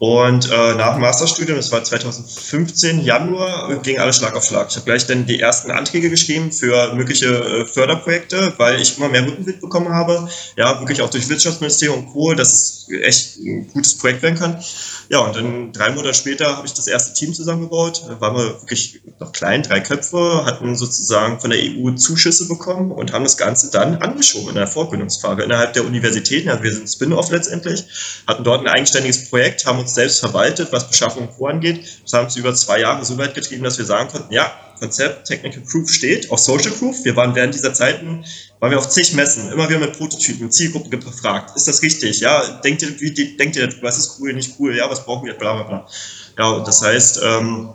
Und äh, nach dem Masterstudium, das war 2015, Januar, ging alles Schlag auf Schlag. Ich habe gleich dann die ersten Anträge geschrieben für mögliche äh, Förderprojekte, weil ich immer mehr Rückenwind bekommen habe. Ja, wirklich auch durch Wirtschaftsministerium und Co., dass es echt ein gutes Projekt werden kann. Ja, und dann drei Monate später habe ich das erste Team zusammengebaut. Da waren wir wirklich noch klein, drei Köpfe, hatten sozusagen von der EU Zuschüsse bekommen und haben das Ganze dann angeschoben in der Fortbildungsfrage innerhalb der Universitäten. Also wir sind Spin-off letztendlich, hatten dort ein eigenständiges Projekt, haben uns selbst verwaltet, was Beschaffung vorangeht. Das haben uns über zwei Jahre so weit getrieben, dass wir sagen konnten, ja, Konzept Technical Proof steht, auch Social Proof. Wir waren während dieser Zeiten, waren wir auf zig Messen, immer wieder mit Prototypen, Zielgruppen gefragt. Ist das richtig? Ja, denkt ihr, wie, denkt ihr, was ist cool, nicht cool? Ja, was brauchen wir? Bla, bla, bla. Ja, das heißt, ähm,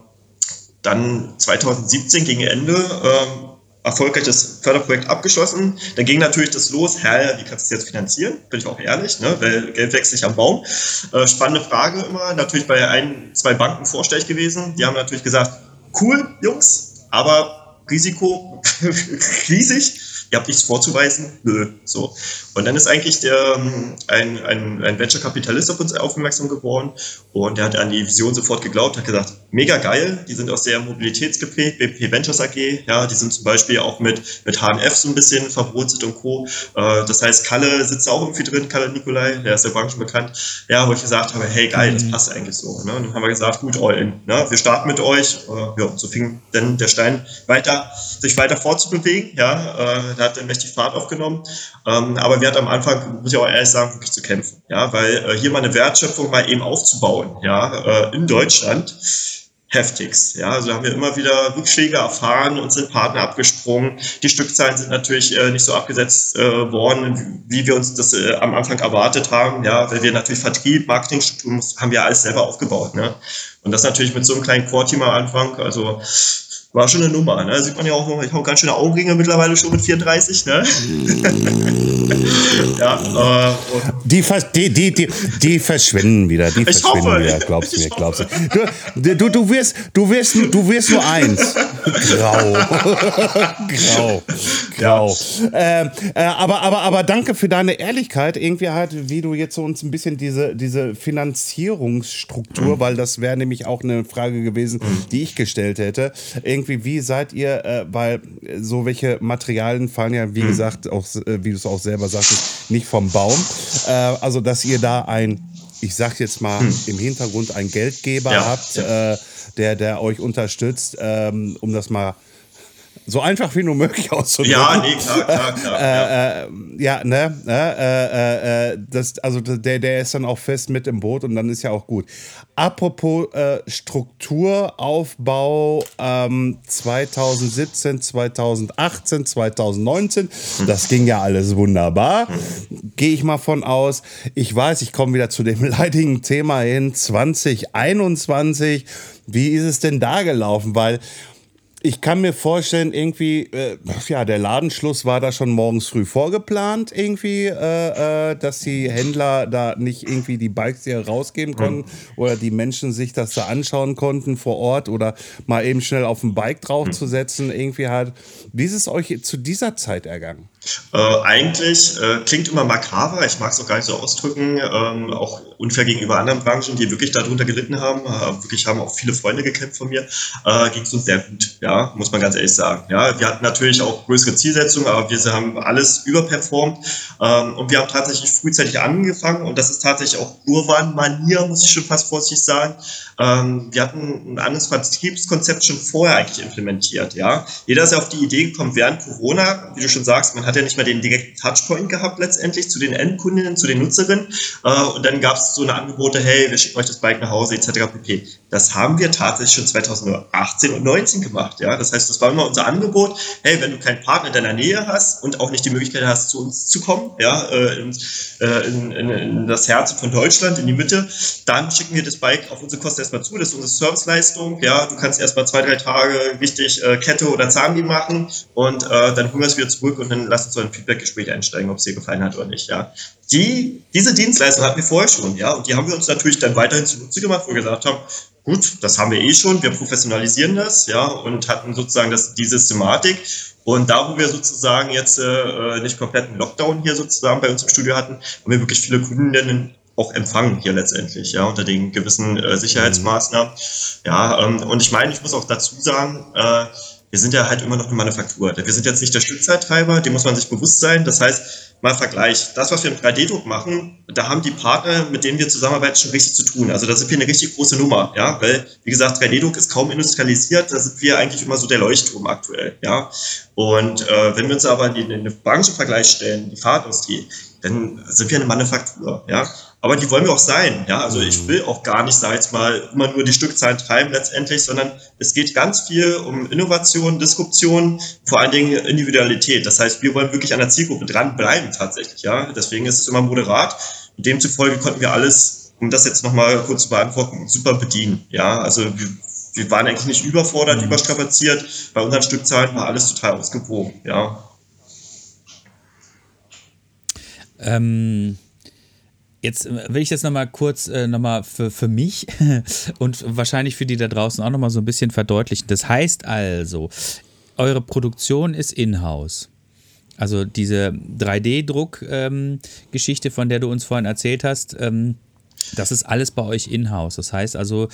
dann 2017 gegen Ende, ähm, erfolgreich Förderprojekt abgeschlossen. Dann ging natürlich das los, Herr, wie kannst du das jetzt finanzieren? Bin ich auch ehrlich, ne? weil Geld wächst nicht am Baum. Äh, spannende Frage immer, natürlich bei ein, zwei Banken vorstellig gewesen. Die haben natürlich gesagt, cool, Jungs, aber Risiko (laughs) riesig ihr habt nichts vorzuweisen, nö, so. Und dann ist eigentlich der, ähm, ein, ein, ein Venture-Kapitalist auf uns aufmerksam geworden und der hat an die Vision sofort geglaubt, hat gesagt, mega geil, die sind auch sehr mobilitätsgeprägt, BP Ventures AG, ja, die sind zum Beispiel auch mit, mit HNF so ein bisschen verwurzelt und Co. Äh, das heißt, Kalle sitzt auch irgendwie drin, Kalle Nikolai, der ist der Branche bekannt, ja, wo ich gesagt habe, hey, geil, das mhm. passt eigentlich so. Ne? Und dann haben wir gesagt, gut, all in, ne? wir starten mit euch, äh, ja, so fing dann der Stein weiter, sich weiter fortzubewegen, ja, äh, hat dann mächtig Fahrt aufgenommen. Ähm, aber wir hatten am Anfang, muss ich auch ehrlich sagen, wirklich zu kämpfen. Ja, weil äh, hier mal eine Wertschöpfung mal eben aufzubauen, ja, äh, in Deutschland, heftigst. Ja, also haben wir immer wieder Rückschläge erfahren und sind Partner abgesprungen. Die Stückzahlen sind natürlich äh, nicht so abgesetzt äh, worden, wie wir uns das äh, am Anfang erwartet haben. Ja, weil wir natürlich Vertrieb, Marketingstrukturen haben wir alles selber aufgebaut. Ne? Und das natürlich mit so einem kleinen Core-Team am Anfang. Also war schon eine Nummer. Ne? Sieht man ja auch, ich habe ganz schöne Augenringe mittlerweile schon mit 34. Ne? (laughs) ja, äh, die, die, die, die, die verschwinden wieder. Die ich verschwinden hoffe, wieder, glaubst du mir, glaubst du. Du, du, du, wirst, du, wirst, du wirst nur eins. Grau. Grau. Grau. Ja. Äh, äh, aber, aber, aber danke für deine Ehrlichkeit, irgendwie halt, wie du jetzt so uns ein bisschen diese, diese Finanzierungsstruktur, mhm. weil das wäre nämlich auch eine Frage gewesen, mhm. die ich gestellt hätte. Irgendwie irgendwie, wie seid ihr, äh, weil so welche Materialien fallen ja, wie hm. gesagt, auch, äh, wie du es auch selber sagtest, nicht vom Baum. Äh, also, dass ihr da ein, ich sag jetzt mal, hm. im Hintergrund einen Geldgeber ja, habt, ja. Äh, der, der euch unterstützt, ähm, um das mal so einfach wie nur möglich (laughs) auszudrücken. Ja, nee, klar, klar, klar. äh, äh, ja, ne, ne äh, äh, das, also der, der ist dann auch fest mit im Boot und dann ist ja auch gut. Apropos äh, Strukturaufbau ähm, 2017, 2018, 2019, das ging ja alles wunderbar. Gehe ich mal von aus. Ich weiß, ich komme wieder zu dem (laughs) leidigen Thema hin, 2021. Wie ist es denn da gelaufen? Weil ich kann mir vorstellen, irgendwie, äh, ja, der Ladenschluss war da schon morgens früh vorgeplant, irgendwie, äh, äh, dass die Händler da nicht irgendwie die Bikes hier rausgeben konnten mhm. oder die Menschen sich das da anschauen konnten vor Ort oder mal eben schnell auf ein Bike draufzusetzen, irgendwie halt. Wie ist es euch zu dieser Zeit ergangen? Äh, eigentlich äh, klingt immer makaber, ich mag es auch gar nicht so ausdrücken, ähm, auch unfair gegenüber anderen Branchen, die wirklich darunter gelitten haben, äh, wirklich haben auch viele Freunde gekämpft von mir, äh, ging es uns sehr gut, ja, muss man ganz ehrlich sagen. Ja, wir hatten natürlich auch größere Zielsetzungen, aber wir haben alles überperformt ähm, und wir haben tatsächlich frühzeitig angefangen und das ist tatsächlich auch Urban-Manier, muss ich schon fast vorsichtig sagen. Ähm, wir hatten ein anderes Vertriebskonzept schon vorher eigentlich implementiert, ja. Jeder ist ja auf die Idee gekommen, während Corona, wie du schon sagst, man hat hat ja nicht mehr den direkten Touchpoint gehabt letztendlich zu den Endkundinnen, zu den Nutzerinnen. Äh, und dann gab es so eine Angebote, hey, wir schicken euch das Bike nach Hause etc. pp. Das haben wir tatsächlich schon 2018 und 2019 gemacht. Ja, das heißt, das war immer unser Angebot. Hey, wenn du keinen Partner in deiner Nähe hast und auch nicht die Möglichkeit hast, zu uns zu kommen, ja, äh, in, äh, in, in, in das Herz von Deutschland, in die Mitte, dann schicken wir das Bike auf unsere Kosten erstmal zu. Das ist unsere Serviceleistung. Ja, du kannst erstmal zwei, drei Tage richtig Kette oder Zahnriemen machen und äh, dann holen wir es wieder zurück und dann lass uns so ein Feedback-Gespräch einsteigen, ob es dir gefallen hat oder nicht, ja. Die, diese Dienstleistung hatten wir vorher schon, ja, und die haben wir uns natürlich dann weiterhin zunutze gemacht, wo wir gesagt haben, gut, das haben wir eh schon, wir professionalisieren das, ja, und hatten sozusagen das, die Systematik. Und da, wo wir sozusagen jetzt äh, nicht kompletten Lockdown hier sozusagen bei uns im Studio hatten, haben wir wirklich viele Kundinnen auch empfangen hier letztendlich, ja, unter den gewissen äh, Sicherheitsmaßnahmen. Ja, ähm, und ich meine, ich muss auch dazu sagen, äh, wir sind ja halt immer noch eine Manufaktur. Wir sind jetzt nicht der Stückzeittreiber, dem muss man sich bewusst sein. Das heißt, mal Vergleich, das, was wir im 3D-Druck machen, da haben die Partner, mit denen wir zusammenarbeiten, schon richtig zu tun. Also da sind wir eine richtig große Nummer, ja, weil, wie gesagt, 3D-Druck ist kaum industrialisiert, da sind wir eigentlich immer so der Leuchtturm aktuell, ja. Und äh, wenn wir uns aber in den Branchenvergleich stellen, die Fahrtindustrie, dann sind wir eine Manufaktur, ja. Aber die wollen wir auch sein. Ja, also ich mhm. will auch gar nicht, sag ich mal, immer nur die Stückzahlen treiben letztendlich, sondern es geht ganz viel um Innovation, Disruption, vor allen Dingen Individualität. Das heißt, wir wollen wirklich an der Zielgruppe dranbleiben tatsächlich. Ja, deswegen ist es immer moderat. Demzufolge konnten wir alles, um das jetzt nochmal kurz zu beantworten, super bedienen. Ja, also wir, wir waren eigentlich nicht überfordert, mhm. überstrapaziert. Bei unseren Stückzahlen war alles total ausgewogen. Ja. Ähm Jetzt äh, will ich das nochmal kurz äh, nochmal für, für mich (laughs) und wahrscheinlich für die da draußen auch nochmal so ein bisschen verdeutlichen. Das heißt also, eure Produktion ist in-house. Also diese 3D-Druck-Geschichte, ähm, von der du uns vorhin erzählt hast, ähm, das ist alles bei euch in-house. Das heißt also,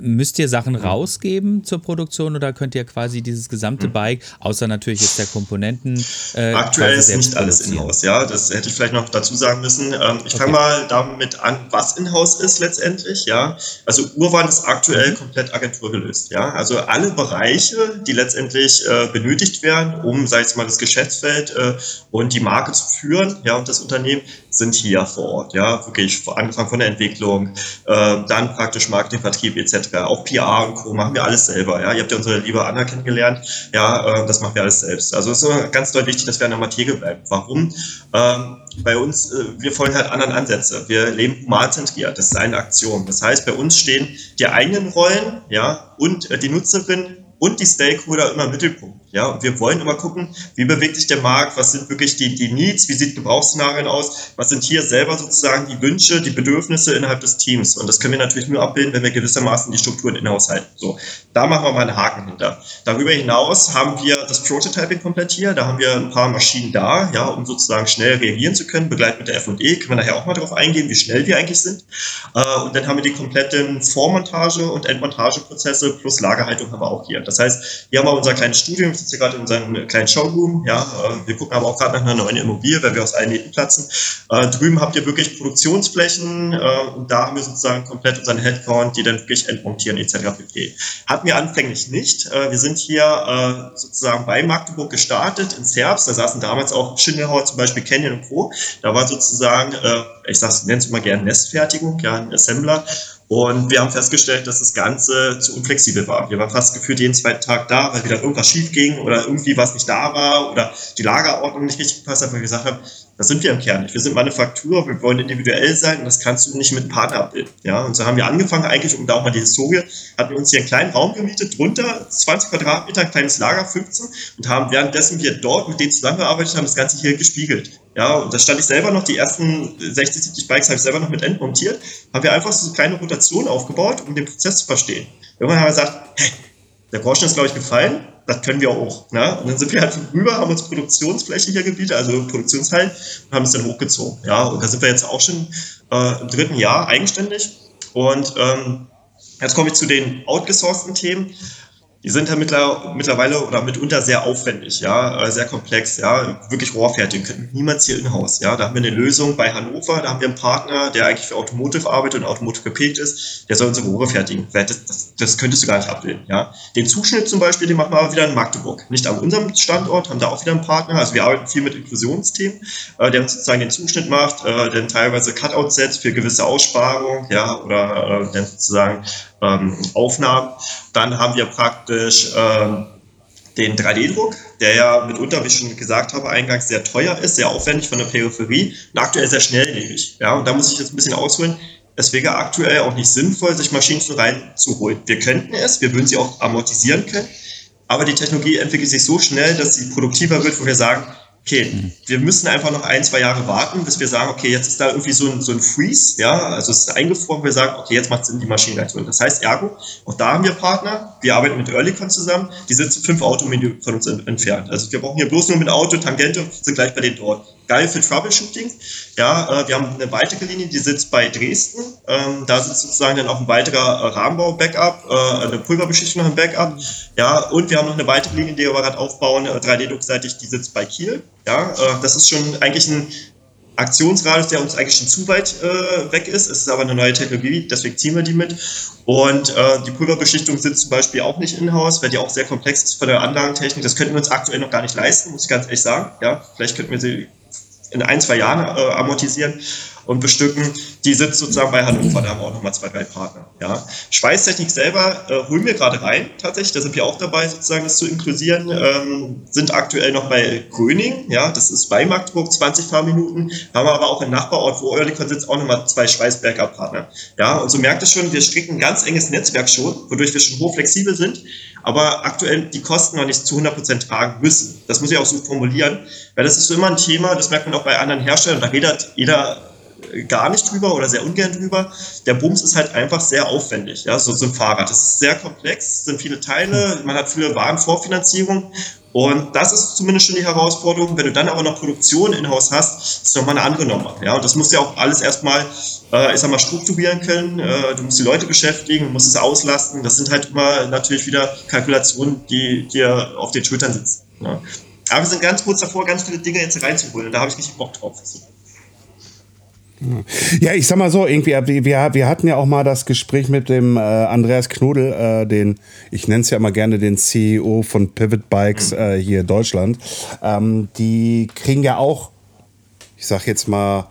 Müsst ihr Sachen rausgeben zur Produktion oder könnt ihr quasi dieses gesamte Bike, außer natürlich jetzt der Komponenten. Äh, Aktuell ist nicht alles in-house, ja. Das hätte ich vielleicht noch dazu sagen müssen. Ähm, ich okay. fange mal damit an, was in-house ist letztendlich, ja. Also Urwand ist aktuell mhm. komplett agenturgelöst, ja. Also alle Bereiche, die letztendlich äh, benötigt werden, um, sag ich mal, das Geschäftsfeld äh, und die Marke zu führen, ja, und das Unternehmen, sind hier vor Ort, ja. Wirklich angefangen von der Entwicklung, äh, dann praktisch Marketing, Vertrieb etc. Auch PR und Co. machen wir alles selber. Ja, ihr habt ja unsere liebe Anna kennengelernt. Ja, äh, das machen wir alles selbst. Also es ist ganz deutlich wichtig, dass wir an der Materie bleiben. Warum? Ähm, bei uns, äh, wir folgen halt anderen Ansätze. Wir leben humanzentriert. Das ist eine Aktion. Das heißt, bei uns stehen die eigenen Rollen, ja, und äh, die Nutzerin und die Stakeholder immer im Mittelpunkt. Ja, und wir wollen immer gucken, wie bewegt sich der Markt, was sind wirklich die, die Needs, wie sieht Gebrauchsszenarien aus, was sind hier selber sozusagen die Wünsche, die Bedürfnisse innerhalb des Teams. Und das können wir natürlich nur abbilden, wenn wir gewissermaßen die Strukturen in-house halten. So, da machen wir mal einen Haken hinter. Darüber hinaus haben wir das Prototyping komplett hier. Da haben wir ein paar Maschinen da, ja, um sozusagen schnell reagieren zu können, begleitet mit der F&E. Können wir nachher auch mal darauf eingehen, wie schnell wir eigentlich sind. Äh, und dann haben wir die kompletten Vormontage- und Endmontageprozesse plus Lagerhaltung haben wir auch hier. Das heißt, hier haben wir unser kleines Studium, wir sitzen hier gerade in unserem kleinen Showroom. Ja, äh, wir gucken aber auch gerade nach einer neuen Immobilie, weil wir aus allen Nähten platzen. Äh, drüben habt ihr wirklich Produktionsflächen äh, und da haben wir sozusagen komplett unseren Headcount, die dann wirklich entmontieren etc. pp. Hatten wir anfänglich nicht. Äh, wir sind hier äh, sozusagen bei Magdeburg gestartet in Zerbst. Da saßen damals auch Schindelhauer, zum Beispiel Canyon und Co. Da war sozusagen, äh, ich nenne es immer gerne Nestfertigung, ja, ein Assembler. Und wir haben festgestellt, dass das Ganze zu unflexibel war. Wir waren fast gefühlt jeden zweiten Tag da, weil wieder irgendwas schief ging oder irgendwie was nicht da war oder die Lagerordnung nicht richtig gepasst hat, weil wir gesagt haben, das sind wir im Kern nicht. Wir sind Manufaktur, wir wollen individuell sein und das kannst du nicht mit Partner abbilden. Ja, und so haben wir angefangen eigentlich, um da auch mal die Historie, hatten wir uns hier einen kleinen Raum gemietet, drunter 20 Quadratmeter, ein kleines Lager, 15 und haben währenddessen wir dort mit denen zusammengearbeitet haben, das Ganze hier gespiegelt. Ja, und da stand ich selber noch, die ersten 60, 70 Bikes habe ich selber noch mit entmontiert, haben wir einfach so eine kleine Rotation aufgebaut, um den Prozess zu verstehen. Irgendwann haben wir gesagt, hey, der Groschen ist, glaube ich, gefallen, das können wir auch. Ne? Und dann sind wir halt rüber, haben uns Produktionsfläche hier gebietet, also Produktionshallen, und haben es dann hochgezogen. Ja, und da sind wir jetzt auch schon äh, im dritten Jahr eigenständig. Und ähm, jetzt komme ich zu den outgesourcten Themen. Die sind ja mittlerweile oder mitunter sehr aufwendig, ja, äh, sehr komplex, ja, wirklich rohrfertig, niemals hier in-house, ja. Da haben wir eine Lösung bei Hannover, da haben wir einen Partner, der eigentlich für Automotive arbeitet und Automotive geprägt ist, der soll unsere Rohre fertigen. Das, das, das könntest du gar nicht ablehnen, ja. Den Zuschnitt zum Beispiel, den machen wir wieder in Magdeburg. Nicht an unserem Standort, haben da auch wieder einen Partner, also wir arbeiten viel mit Inklusionsthemen, äh, der sozusagen den Zuschnitt macht, äh, teilweise Cutout setzt für gewisse Aussparungen, ja, oder äh, der sozusagen ähm, Aufnahmen. Dann haben wir praktisch ähm, den 3D-Druck, der ja mitunter, wie ich schon gesagt habe, eingangs sehr teuer ist, sehr aufwendig von der Peripherie und aktuell sehr schnelllebig. Ja, und da muss ich jetzt ein bisschen ausholen. Es wäre aktuell auch nicht sinnvoll, sich Maschinen zu reinzuholen. Wir könnten es, wir würden sie auch amortisieren können, aber die Technologie entwickelt sich so schnell, dass sie produktiver wird, wo wir sagen, okay, wir müssen einfach noch ein, zwei Jahre warten, bis wir sagen, okay, jetzt ist da irgendwie so ein, so ein Freeze, ja, also es ist eingefroren, wir sagen, okay, jetzt macht Sinn, die Maschinenreaktion. Das heißt, ergo, auch da haben wir Partner, wir arbeiten mit Earlycon zusammen, die sitzen fünf Automenü von uns entfernt. Also wir brauchen hier bloß nur mit Auto, Tangente, sind gleich bei denen dort geil für Troubleshooting. Ja, äh, wir haben eine weitere Linie, die sitzt bei Dresden. Ähm, da sitzt sozusagen dann auch ein weiterer äh, Rahmenbau-Backup, äh, eine Pulverbeschichtung noch im Backup. Ja, und wir haben noch eine weitere Linie, die wir gerade aufbauen, 3D-Druckseitig, die sitzt bei Kiel. Ja, das ist schon eigentlich ein Aktionsradius, der uns eigentlich schon zu weit äh, weg ist. Es ist aber eine neue Technologie, deswegen ziehen wir die mit. Und äh, die Pulverbeschichtung sitzt zum Beispiel auch nicht in-house, weil die auch sehr komplex ist von der Anlagentechnik. Das könnten wir uns aktuell noch gar nicht leisten, muss ich ganz ehrlich sagen. Ja, vielleicht könnten wir sie in ein, zwei Jahren äh, amortisieren und bestücken. Die sitzt sozusagen bei Hannover, da haben wir auch nochmal zwei, drei Partner. Ja. Schweißtechnik selber äh, holen wir gerade rein, tatsächlich, da sind wir auch dabei, sozusagen das zu inklusieren, ähm, sind aktuell noch bei Gröning, ja, das ist bei Magdeburg, 20 Fahrminuten, haben aber auch im Nachbarort, wo Oerlikon sitzt, auch nochmal zwei Schweißberger Partner. Ja, und so merkt ihr schon, wir stricken ein ganz enges Netzwerk schon, wodurch wir schon hochflexibel sind, aber aktuell die Kosten noch nicht zu 100% tragen müssen. Das muss ich auch so formulieren, weil das ist so immer ein Thema, das merkt man auch bei anderen Herstellern, da redet jeder gar nicht drüber oder sehr ungern drüber. Der Bums ist halt einfach sehr aufwendig, ja, so, ein Fahrrad. Das ist sehr komplex, sind viele Teile, man hat viele Warenvorfinanzierung und das ist zumindest schon die Herausforderung. Wenn du dann aber noch Produktion in-house hast, ist nochmal eine andere Nummer. Ja, und das musst du ja auch alles erstmal, äh, ich sag mal, strukturieren können. Äh, du musst die Leute beschäftigen, du musst es auslasten. Das sind halt immer natürlich wieder Kalkulationen, die dir auf den Schultern sitzen. Ja. Aber wir sind ganz kurz davor, ganz viele Dinge jetzt reinzuholen. Da habe ich richtig Bock drauf. Ja, ich sag mal so, irgendwie, wir, wir hatten ja auch mal das Gespräch mit dem äh, Andreas Knudel, äh, den, ich nenne es ja immer gerne den CEO von Pivot Bikes äh, hier in Deutschland. Ähm, die kriegen ja auch, ich sag jetzt mal,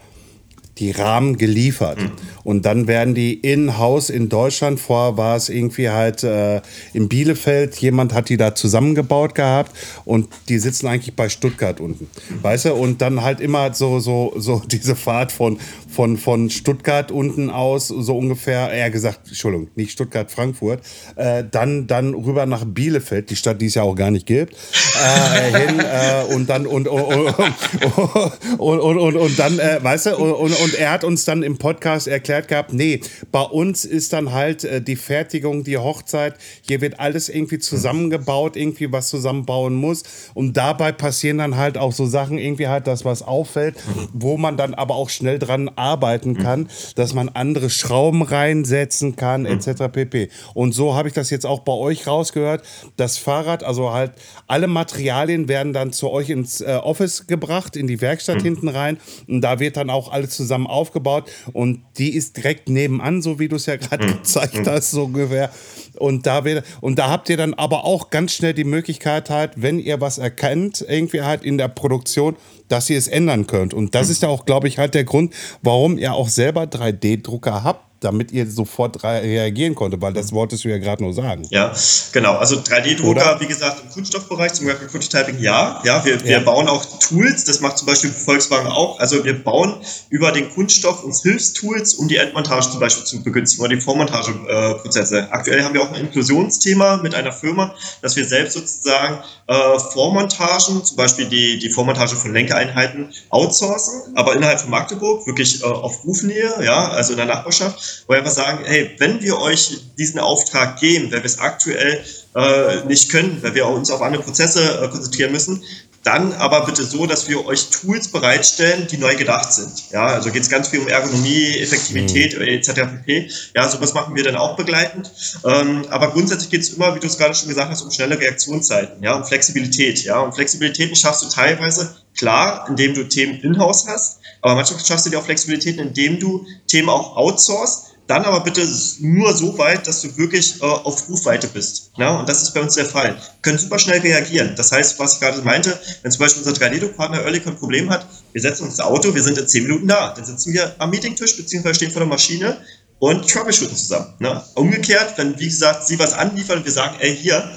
die Rahmen geliefert. Mhm. Und dann werden die in-house in Deutschland, vor war es irgendwie halt äh, in Bielefeld, jemand hat die da zusammengebaut gehabt und die sitzen eigentlich bei Stuttgart unten. Weißt du? Und dann halt immer so, so, so (laughs) diese Fahrt von, von, von Stuttgart unten aus, so ungefähr, eher gesagt, Entschuldigung, nicht Stuttgart, Frankfurt, äh, dann, dann rüber nach Bielefeld, die Stadt, die es ja auch gar nicht gibt, äh, hin äh, und dann und, und, und, (laughs) und, und, und dann, äh, weißt du, und, und er hat uns dann im Podcast erklärt gehabt, nee, bei uns ist dann halt äh, die Fertigung, die Hochzeit, hier wird alles irgendwie zusammengebaut, irgendwie was zusammenbauen muss und dabei passieren dann halt auch so Sachen, irgendwie halt das, was auffällt, wo man dann aber auch schnell dran arbeiten kann, dass man andere Schrauben reinsetzen kann, etc. pp. Und so habe ich das jetzt auch bei euch rausgehört. Das Fahrrad, also halt alle Materialien werden dann zu euch ins äh, Office gebracht, in die Werkstatt mhm. hinten rein. Und da wird dann auch alles zusammen aufgebaut. Und die ist direkt nebenan, so wie du es ja gerade mhm. gezeigt hast, so ungefähr. Und da, wird, und da habt ihr dann aber auch ganz schnell die Möglichkeit halt, wenn ihr was erkennt, irgendwie halt in der Produktion, dass ihr es ändern könnt. Und das hm. ist ja auch, glaube ich, halt der Grund, warum ihr auch selber 3D-Drucker habt damit ihr sofort reagieren konntet, weil das wolltest du ja gerade nur sagen. Ja, genau. Also 3D-Drucker, wie gesagt, im Kunststoffbereich, zum Beispiel Prototyping, ja. Ja, wir, wir ja. bauen auch Tools, das macht zum Beispiel Volkswagen auch. Also wir bauen über den Kunststoff uns Hilfstools, um die Endmontage zum Beispiel zu begünstigen oder die Vormontageprozesse. Äh, Aktuell haben wir auch ein Inklusionsthema mit einer Firma, dass wir selbst sozusagen äh, Vormontagen, zum Beispiel die, die Vormontage von Lenkeinheiten, outsourcen, aber innerhalb von Magdeburg, wirklich äh, auf Rufnähe, ja, also in der Nachbarschaft wo wir einfach sagen, hey, wenn wir euch diesen Auftrag geben, weil wir es aktuell äh, nicht können, weil wir uns auf andere Prozesse äh, konzentrieren müssen, Dann aber bitte so, dass wir euch Tools bereitstellen, die neu gedacht sind. Ja, also geht es ganz viel um Ergonomie, Effektivität mhm. etc. pp. Ja, sowas machen wir dann auch begleitend. Ähm, aber grundsätzlich geht es immer, wie du es gerade schon gesagt hast, um schnelle Reaktionszeiten, ja, um Flexibilität. Ja, und Flexibilitäten schaffst du teilweise klar, indem du Themen in-house hast, aber manchmal schaffst du dir auch Flexibilitäten, indem du Themen auch outsourcest dann aber bitte nur so weit, dass du wirklich äh, auf Rufweite bist. Ja? Und das ist bei uns der Fall. Wir können super schnell reagieren. Das heißt, was ich gerade meinte, wenn zum Beispiel unser 3D-Druckpartner Earlycon ein Problem hat, wir setzen uns ins Auto, wir sind in 10 Minuten da. Dann sitzen wir am Meetingtisch beziehungsweise stehen vor der Maschine und troubleshooten zusammen. Ne? Umgekehrt, wenn, wie gesagt, sie was anliefern und wir sagen, ey, hier,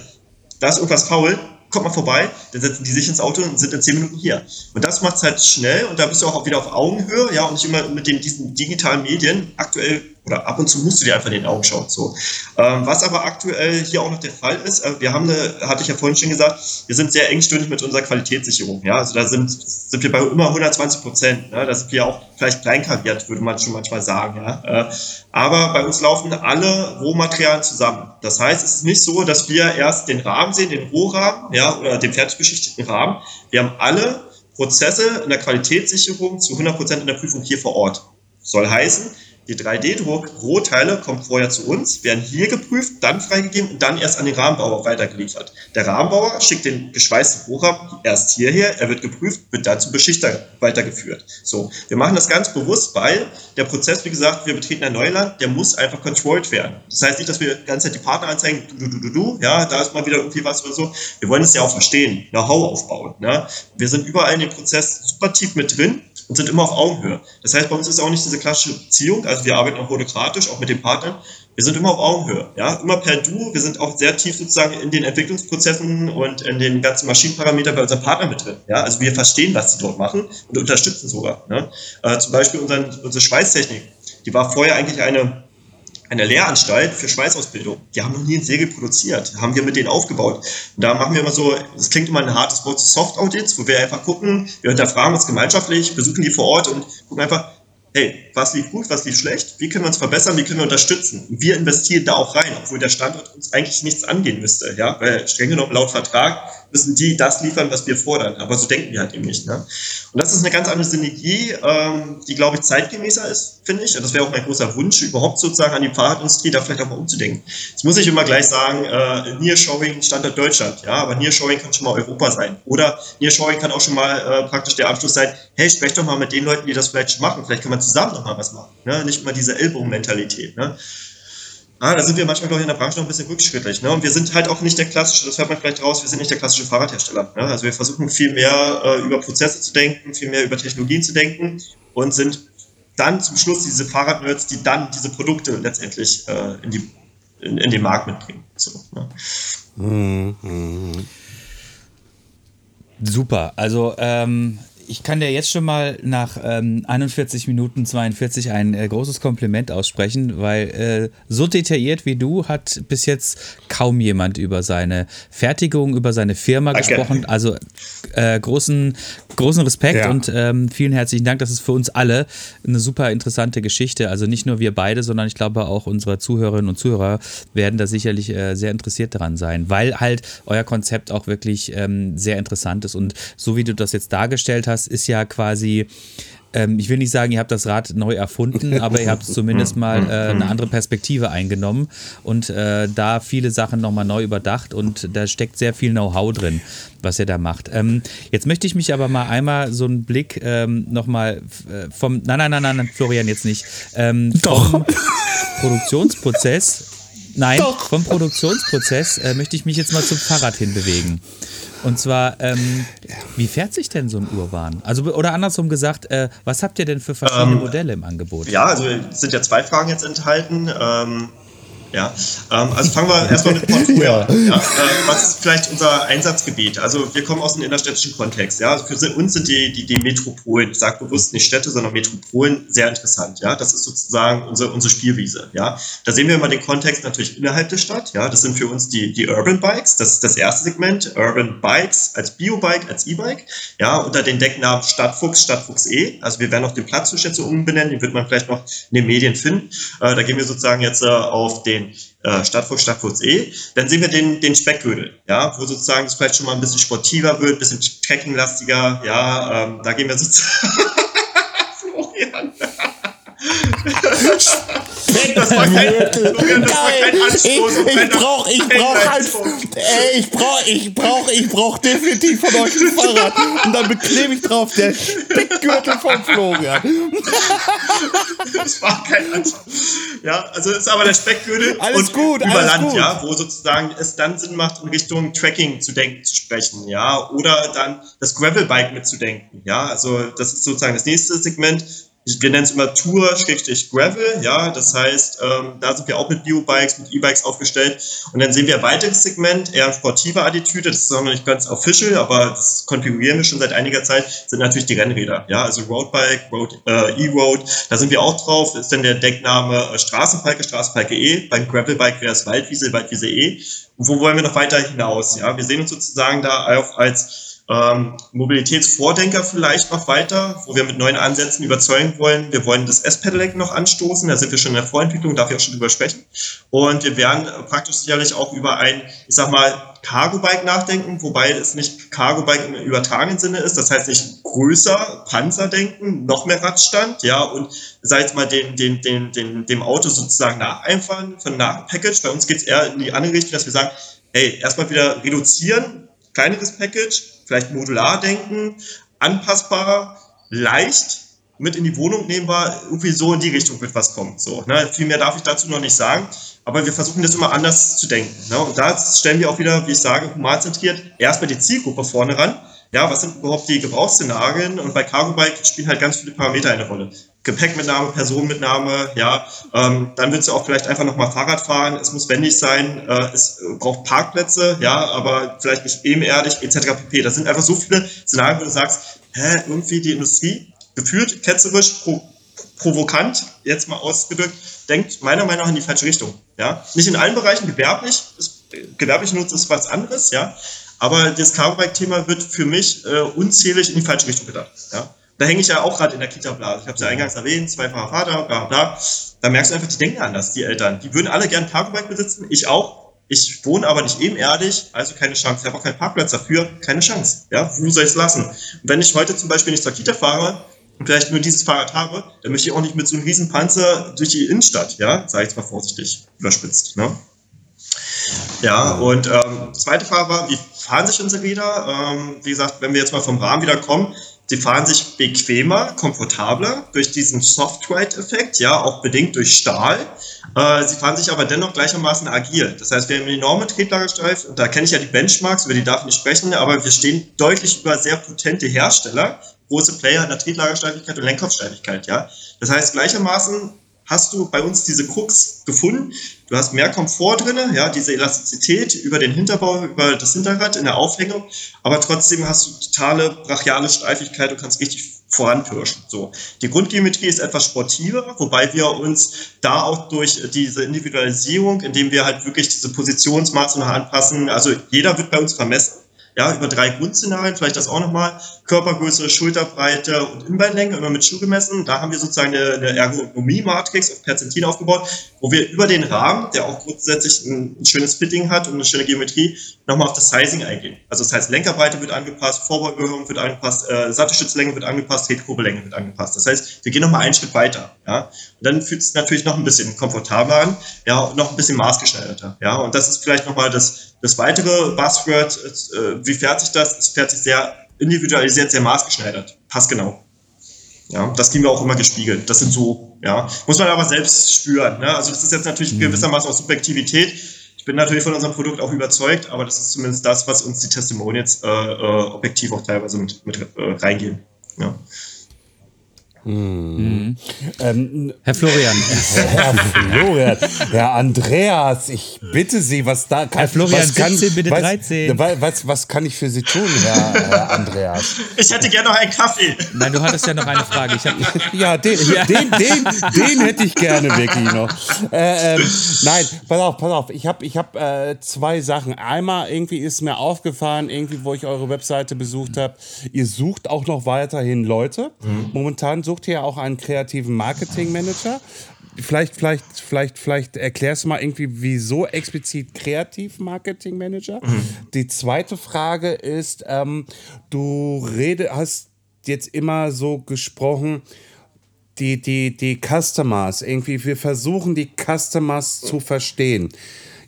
da ist irgendwas faul, kommt mal vorbei, dann setzen die sich ins Auto und sind in zehn Minuten hier. Und das macht es halt schnell und da bist du auch wieder auf Augenhöhe, ja, und nicht immer mit den, diesen digitalen Medien. Aktuell oder ab und zu musst du dir einfach in den Augen schauen. So. Ähm, was aber aktuell hier auch noch der Fall ist, äh, wir haben eine, hatte ich ja vorhin schon gesagt, wir sind sehr engstirnig mit unserer Qualitätssicherung. Ja? Also da sind, sind wir bei immer 120 Prozent. Ne? Da sind wir auch vielleicht kleinkariert, würde man schon manchmal sagen. Ja? Äh, aber bei uns laufen alle Rohmaterialien zusammen. Das heißt, es ist nicht so, dass wir erst den Rahmen sehen, den Rohrahmen, ja, oder den fertig beschichteten Rahmen. Wir haben alle Prozesse in der Qualitätssicherung zu 100 Prozent in der Prüfung hier vor Ort. Soll heißen, die 3D-Druck-Rohteile kommen vorher zu uns, werden hier geprüft, dann freigegeben und dann erst an den Rahmenbauer weitergeliefert. Der Rahmenbauer schickt den geschweißten Rohrahmen erst hierher, er wird geprüft, wird dann zum Beschichter weitergeführt. So, wir machen das ganz bewusst, weil der Prozess, wie gesagt, wir betreten ein Neuland, der muss einfach controlled werden. Das heißt nicht, dass wir die ganze Zeit die Partner anzeigen, du, du, du, du, ja, da ist mal wieder irgendwie was oder so. Wir wollen es ja auch verstehen, Know-how aufbauen. Ne? Wir sind überall in dem Prozess super tief mit drin und sind immer auf Augenhöhe. Das heißt, bei uns ist auch nicht diese klassische Beziehung, also wir arbeiten auch holokratisch, auch mit den Partnern. Wir sind immer auf Augenhöhe, ja, immer per Du. Wir sind auch sehr tief sozusagen in den Entwicklungsprozessen und in den ganzen Maschinenparametern bei unseren Partnern mit drin. Ja, also wir verstehen, was sie dort machen und unterstützen sogar. Ne? Äh, zum Beispiel unseren, unsere Schweißtechnik, die war vorher eigentlich eine eine Lehranstalt für Schweißausbildung. Die haben noch nie ein Segel produziert. Haben wir mit denen aufgebaut. Und da machen wir immer so, das klingt immer ein hartes Wort, Soft Audits, wo wir einfach gucken, wir hinterfragen uns gemeinschaftlich, besuchen die vor Ort und gucken einfach, hey, was lief gut, was lief schlecht, wie können wir uns verbessern, wie können wir unterstützen. Wir investieren da auch rein, obwohl der Standort uns eigentlich nichts angehen müsste, ja, weil streng genommen laut Vertrag müssen die das liefern, was wir fordern. Aber so denken wir halt eben nicht. Ne? Und das ist eine ganz andere Synergie, ähm, die, glaube ich, zeitgemäßer ist, finde ich. Und das wäre auch mein großer Wunsch, überhaupt sozusagen an die Fahrradindustrie da vielleicht auch mal umzudenken. Jetzt muss ich immer gleich sagen, äh, Nearshoring Standort Deutschland, ja, aber Nearshoring kann schon mal Europa sein. Oder Nearshoring kann auch schon mal äh, praktisch der Abschluss sein, hey, sprech doch mal mit den Leuten, die das vielleicht schon machen. Vielleicht können wir zusammen noch mal was machen. Ne? Nicht immer diese Ellbogenmentalität. Ne? Ah, da sind wir manchmal, glaube ich, in der Branche noch ein bisschen rückschrittlich. Ne? Und wir sind halt auch nicht der klassische, das hört man vielleicht raus, wir sind nicht der klassische Fahrradhersteller. Ne? Also wir versuchen viel mehr äh, über Prozesse zu denken, viel mehr über Technologien zu denken und sind dann zum Schluss diese Fahrradnerds, die dann diese Produkte letztendlich äh, in, die, in, in, den Markt mitbringen. So, ne? mhm. Super. Also ähm, ich kann dir jetzt schon mal nach ähm, 41 Minuten 42 ein äh, großes Kompliment aussprechen, weil äh, so detailliert wie du hat bis jetzt kaum jemand über seine Fertigung, über seine Firma okay. gesprochen. Also äh, großen, großen Respekt ja. und ähm, vielen herzlichen Dank. Das ist für uns alle eine super interessante Geschichte. Also nicht nur wir beide, sondern ich glaube auch unsere Zuhörerinnen und Zuhörer werden da sicherlich äh, sehr interessiert daran sein, weil halt euer Konzept auch wirklich ähm, sehr interessant ist. Und so wie du das jetzt dargestellt hast, das ist ja quasi ähm, ich will nicht sagen, ihr habt das Rad neu erfunden, (laughs) aber ihr habt zumindest mal äh, eine andere Perspektive eingenommen und äh, da viele Sachen nochmal neu überdacht und da steckt sehr viel Know-how drin, was ihr da macht. Ähm, jetzt möchte ich mich aber mal einmal so einen Blick ähm, nochmal äh, vom, nein, nein, nein, nein, Florian jetzt nicht, ähm, vom Produktionsprozess, nein, Doch. vom Produktionsprozess äh, möchte ich mich jetzt mal zum Fahrrad hinbewegen. Und zwar, ähm, wie fährt sich denn so ein Urban? Also, oder andersrum gesagt, äh, was habt ihr denn für verschiedene ähm, Modelle im Angebot? Ja, also es sind ja zwei Fragen jetzt enthalten. Ähm, ja, ähm, also fangen wir erstmal mit Portfolio (laughs) ja. ja. Äh, was ist vielleicht unser Einsatzgebiet? Also wir kommen aus einem innerstädtischen Kontext. Ja, also für uns sind die, die, die Metropolen, ich sage bewusst nicht Städte, sondern Metropolen sehr interessant. Ja, das ist sozusagen unsere, unsere Spielwiese. Ja, da sehen wir immer den Kontext natürlich innerhalb der Stadt. Ja, das sind für uns die, die Urban Bikes. Das ist das erste Segment. Urban Bikes als Biobike, als E-Bike. Ja, unter den Decknamen Stadtfuchs, Stadtfuchs E. Also wir werden auch den Platzzuschätze umbenennen. Den wird man vielleicht noch in den Medien finden. Äh, da gehen wir sozusagen jetzt äh, auf den den äh, Stadtfuchs, Stadtfuchs E. Dann sehen wir den, den Speckgürtel, ja, wo sozusagen es vielleicht schon mal ein bisschen sportiver wird, ein bisschen trekkinglastiger, ja, ähm, da gehen wir sozusagen. Das war kein, Florian, das war kein Anstoß. Ich, ich brauch, ich brauch halt, ey, ich brauch, ich brauch, ich brauch definitiv von euch ein Fahrrad. Und dann beklebe ich drauf der Speckgürtel von Florian. Das war kein Anstoß. Ja, also ist aber der Speckgürtel alles und gut, über alles Land, gut. ja, wo sozusagen es dann Sinn macht, in Richtung Tracking zu denken, zu sprechen, ja, oder dann das Gravelbike mitzudenken, ja, also das ist sozusagen das nächste Segment wir nennen es immer Tour, Schrägstrich Gravel, ja, das heißt, ähm, da sind wir auch mit Biobikes, mit E-Bikes aufgestellt. Und dann sehen wir ein weiteres Segment, eher sportive Attitüde, das ist noch nicht ganz official, aber das konfigurieren wir schon seit einiger Zeit, sind natürlich die Rennräder, ja, also Roadbike, Road, äh, E-Road, da sind wir auch drauf, ist dann der Deckname äh, Straßenpalke, Straßenpalke E, beim Gravelbike wäre es Waldwiese, Waldwiese E, und wo wollen wir noch weiter hinaus, ja, wir sehen uns sozusagen da auch als ähm, Mobilitätsvordenker vielleicht noch weiter, wo wir mit neuen Ansätzen überzeugen wollen. Wir wollen das S-Pedelec noch anstoßen, da sind wir schon in der Vorentwicklung, darf ich auch schon drüber sprechen. Und wir werden praktisch sicherlich auch über ein, ich sag mal, Cargo-Bike nachdenken, wobei es nicht Cargo-Bike im übertragenen Sinne ist, das heißt nicht größer, Panzer denken, noch mehr Radstand, ja, und sei jetzt mal den, den, den, den, dem Auto sozusagen nacheinfahren von Nach-Package. Bei uns geht es eher in die andere Richtung, dass wir sagen, hey, erstmal wieder reduzieren, kleineres Package, vielleicht modular denken, anpassbar, leicht mit in die Wohnung nehmbar, irgendwie so in die Richtung wird was kommen. So, ne? Viel mehr darf ich dazu noch nicht sagen, aber wir versuchen das immer anders zu denken. Ne? Und da stellen wir auch wieder, wie ich sage, humanzentriert erstmal die Zielgruppe vorne ran. Ja, was sind überhaupt die Gebrauchsszenarien? Und bei Cargo Bike spielen halt ganz viele Parameter eine Rolle. Gepäckmitnahme, Personenmitnahme, ja, ähm, dann willst du auch vielleicht einfach nochmal Fahrrad fahren, es muss wendig sein, äh, es braucht Parkplätze, ja, aber vielleicht nicht ebenerdig, etc. pp. Das sind einfach so viele Szenarien, wo du sagst, hä, irgendwie die Industrie, gefühlt, ketzerisch, pro, provokant, jetzt mal ausgedrückt, denkt meiner Meinung nach in die falsche Richtung, ja. Nicht in allen Bereichen, gewerblich, ist, gewerblich nutzt ist was anderes, ja, aber das Carbobike-Thema wird für mich äh, unzählig in die falsche Richtung gedacht, ja. Da hänge ich ja auch gerade in der Kita-Blase. Ich habe es ja eingangs erwähnt, zweifacher Vater, bla bla. Da merkst du einfach, die denken anders, die Eltern. Die würden alle gern Cargo-Bike besitzen, ich auch. Ich wohne aber nicht ebenerdig, also keine Chance. Ich habe auch keinen Parkplatz dafür, keine Chance. Ja, wo soll ich es lassen? Und wenn ich heute zum Beispiel nicht zur Kita fahre und vielleicht nur dieses Fahrrad habe, dann möchte ich auch nicht mit so einem riesen Panzer durch die Innenstadt, ja, sage ich jetzt mal vorsichtig, überspitzt. Ne? Ja, und ähm, zweite Frage war, wie fahren sich unsere Räder? Ähm, wie gesagt, wenn wir jetzt mal vom Rahmen wieder kommen, Sie fahren sich bequemer, komfortabler durch diesen Soft-Ride-Effekt, ja, auch bedingt durch Stahl. Äh, sie fahren sich aber dennoch gleichermaßen agil. Das heißt, wir haben eine enorme Trieblagerstreife und da kenne ich ja die Benchmarks, über die darf ich nicht sprechen, aber wir stehen deutlich über sehr potente Hersteller, große Player in der Trieblagersteifigkeit und Lenkkopfsteifigkeit, ja. Das heißt, gleichermaßen hast du bei uns diese Krux gefunden. Du hast mehr Komfort drinne, ja, diese Elastizität über den Hinterbau, über das Hinterrad in der Aufhängung, aber trotzdem hast du totale brachiale Steifigkeit und kannst richtig voranpirschen. So. Die Grundgeometrie ist etwas sportiver, wobei wir uns da auch durch diese Individualisierung, indem wir halt wirklich diese Positionsmaße noch anpassen, also jeder wird bei uns vermessen ja, über drei Grundszenarien, vielleicht das auch nochmal, Körpergröße, Schulterbreite und Innenbeinlänge, immer mit Schuh gemessen. Da haben wir sozusagen eine, eine Ergonomie-Matrix auf Perzentin aufgebaut, wo wir über den Rahmen, der auch grundsätzlich ein, ein schönes Fitting hat und eine schöne Geometrie, nochmal auf das Sizing eingehen. Also das heißt, Lenkerbreite wird angepasst, Vorbeugerhöhung wird angepasst, äh, Sattelstützlänge wird angepasst, Tretkurbellänge wird angepasst. Das heißt, wir gehen nochmal einen Schritt weiter. Ja? Und dann fühlt es natürlich noch ein bisschen komfortabler an, ja, und noch ein bisschen maßgeschneiderter. Ja? Und das ist vielleicht nochmal das, das weitere Buzzword, äh, wie fährt sich das? Es fährt sich sehr individualisiert, sehr maßgeschneidert. Passgenau. Ja, das kriegen wir auch immer gespiegelt. Das sind so, ja, muss man aber selbst spüren. Ne? Also das ist jetzt natürlich gewissermaßen auch Subjektivität. Ich bin natürlich von unserem Produkt auch überzeugt, aber das ist zumindest das, was uns die Testimonials äh, äh, objektiv auch teilweise mit, mit äh, reingehen. Ja. Mhm. Ähm, Herr Florian. Herr Florian, Herr Andreas, ich bitte Sie, was da kann Herr Florian, was kann, 17, bitte was, 13. Was, was kann ich für Sie tun, Herr, Herr Andreas? Ich hätte gerne noch einen Kaffee. Nein, du hattest ja noch eine Frage. Ich hab, Ja, den, den, den, den hätte ich gerne wirklich noch. Äh, ähm, nein, pass auf, pass auf. Ich habe ich hab, äh, zwei Sachen. Einmal irgendwie ist mir aufgefallen, irgendwie, wo ich eure Webseite besucht habe, ihr sucht auch noch weiterhin Leute. Momentan sucht ja auch einen kreativen Marketingmanager. vielleicht, vielleicht, vielleicht, vielleicht erklärst du mal irgendwie, wieso explizit Kreativ-Marketing-Manager? Mhm. Die zweite Frage ist, ähm, du rede, hast jetzt immer so gesprochen, die, die, die Customers, irgendwie, wir versuchen die Customers zu verstehen.